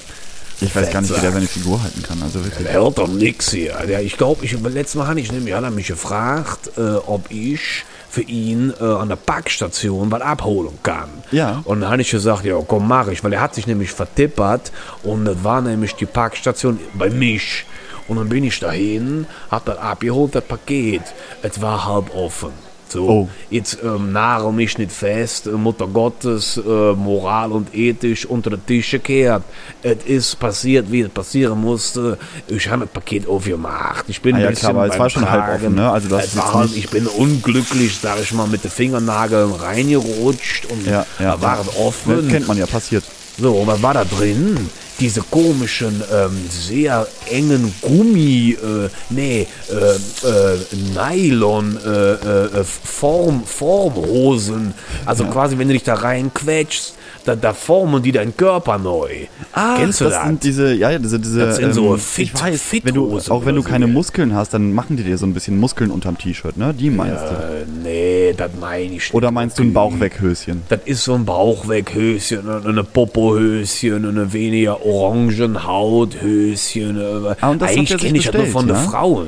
Ich weiß gar nicht, wie der seine Figur halten kann. Also wirklich. Der hält doch nix hier. Ich glaube, ich, letztes Mal hatte ich nämlich, hat er mich gefragt, äh, ob ich für ihn äh, an der Packstation was abholen kann. Ja. Und dann habe ich gesagt, ja, komm, mach ich, weil er hat sich nämlich vertippert und das war nämlich die Packstation bei mich. Und dann bin ich dahin, hab das abgeholt, das Paket. Es war halb offen. So, Oh. jetzt ähm, nagel mich nicht fest, äh, Mutter Gottes, äh, moral und ethisch unter den Tisch gekehrt. Es ist passiert, wie es passieren musste. Ich habe das Paket aufgemacht. Ich bin Ah ein ja, bisschen klar, aber es war schon halb offen, ne? Also das war ich bin unglücklich, sag ich mal, mit den Fingernageln reingerutscht und Ja, ja. war es offen. Das kennt man ja, passiert. So, was war da drin? diese komischen, ähm, sehr engen Gummi, äh, nee, äh, äh, Nylon, äh, äh, Form, Formhosen. Also quasi, wenn du dich da reinquetschst, da, da formen die deinen Körper neu. Ah, Kennst du das das? sind diese, ja, diese, diese, Das sind so ähm, Fit- ich weiß, Fit- wenn du, auch wenn du keine so. Muskeln hast, dann machen die dir so ein bisschen Muskeln unterm T-Shirt, ne? Die meinst du? äh, nee, das meine ich nicht. Oder meinst du ein Bauchweghöschen? Das ist so ein Bauchweghöschen, und eine Popohöschen, und eine weniger Orangenhauthöschen. äh, Ah, und das Eigentlich kenne ich das nur von ja? den Frauen.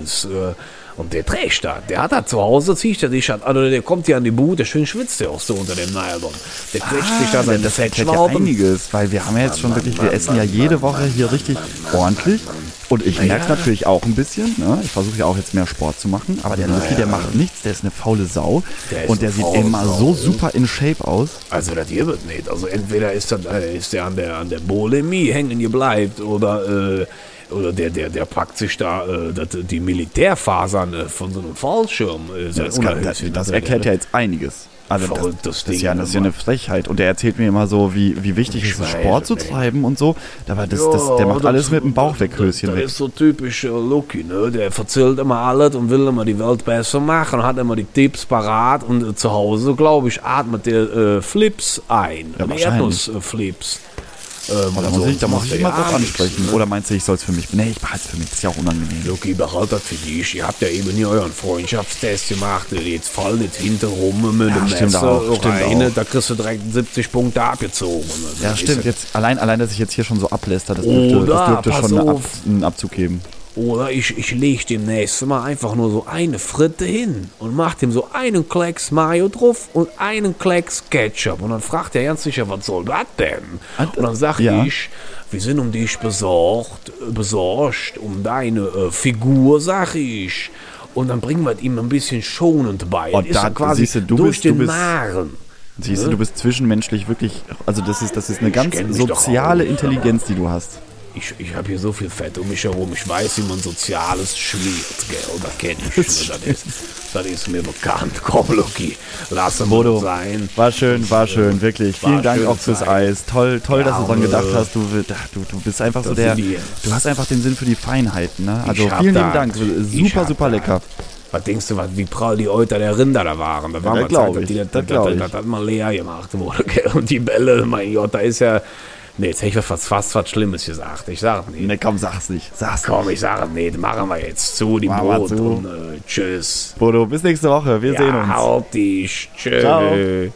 Und der trägt das. Der hat das zu Hause, zieht er sich das. Also der kommt ja an die Bude, schön schwitzt der auch so unter dem Nylon. Der quetscht sich da Ah, seine das erklärt ja einiges, weil wir haben ja jetzt schon wirklich, wir essen ja jede Woche hier richtig ordentlich. Und ich merke natürlich auch ein bisschen, ne? ich versuche ja auch jetzt mehr Sport zu machen, aber der Lucky, der macht nichts, der ist eine faule Sau. Der und der sieht immer Sau. so super in Shape aus. Also das hier wird nicht. Also entweder ist, das, äh, ist der an der an der Bulimie hängen gebleibt oder äh, oder der, der, der packt sich da äh, das, die Militärfasern äh, von so einem Fallschirm. Äh, sein Das, kann, das, das erklärt der- ja jetzt einiges. Also das, Verrücktes das, ist ja, das ist ja eine Frechheit. Und er erzählt mir immer so, wie, wie wichtig es ist, Sport zu treiben und so. Aber das, das, der macht Ja, alles das- mit dem Bauchweghöschen Das weg. ist so typisch äh, Lucky, ne? Der erzählt immer alles und will immer die Welt besser machen und hat immer die Tipps parat und äh, zu Hause, glaube ich, atmet der äh, Flips ein. Ja. Erdnussflips. Ähm, Oh, da also, muss ich, da muss ich er immer drauf ansprechen. ne? Oder meinst du, ich soll es für mich? Nee, ich behalte es für mich. Das ist ja auch unangenehm. Lucky, behalt das für dich. Ihr habt ja eben hier euren Freundschaftstest gemacht. Jetzt fall nicht hinterrum mit Ja, dem Messer auch, rein. Da kriegst du direkt 70 Punkte abgezogen. Also, Ja, stimmt. Jetzt, allein, allein, dass ich jetzt hier schon so abläster, das dürfte, Oder, das dürfte schon Ab, einen Abzug geben. Oder ich, ich leg dem nächsten Mal einfach nur so eine Fritte hin und mach dem so einen Klecks Mayo drauf und einen Klecks Ketchup. Und dann fragt er ganz sicher, was soll das denn? Und dann sag Ja. ich, wir sind um dich besorgt, besorgt, um deine äh, Figur, sag ich. Und dann bringen wir ihm ein bisschen schonend bei. Oh, Das ist da- ja quasi siehst du, du durch bist- du den bist- Magen. Siehst du, du bist zwischenmenschlich wirklich, also das ist, das ist eine ganz soziale. Intelligenz, die du hast. Ich, ich habe hier so viel Fett um mich herum. Ich weiß, wie man Soziales schmiert, gell? Das kenne ich. Ne? Das, ist, das ist mir bekannt. Komm, Lucky, lass es Bodo, sein. war schön, war schön, wirklich. War Vielen Dank auch fürs Zeit. Eis. Toll, toll, dass du dran Ja, gedacht hast. Du, du, du bist einfach so das der, du hast einfach den Sinn für die Feinheiten. Ne? Also vielen lieben Dank. Super, super lecker. Was denkst du, was, wie prall die Euter der Rinder da waren? Da war das mal glaub Zeit, dass die- das dass das mal leer gemacht wurde. Und die Bälle, mein Gott, da ist ja. Nee, jetzt hätte ich fast, fast was Schlimmes gesagt. Ich sag nicht. Ne, komm, sag's nicht. Sag's. Komm, ich sag nicht. Machen wir jetzt zu, die Brot. Und äh, tschüss. Bodo, bis nächste Woche. Wir sehen Ja, uns. halt dich. Tschüss. Ciao.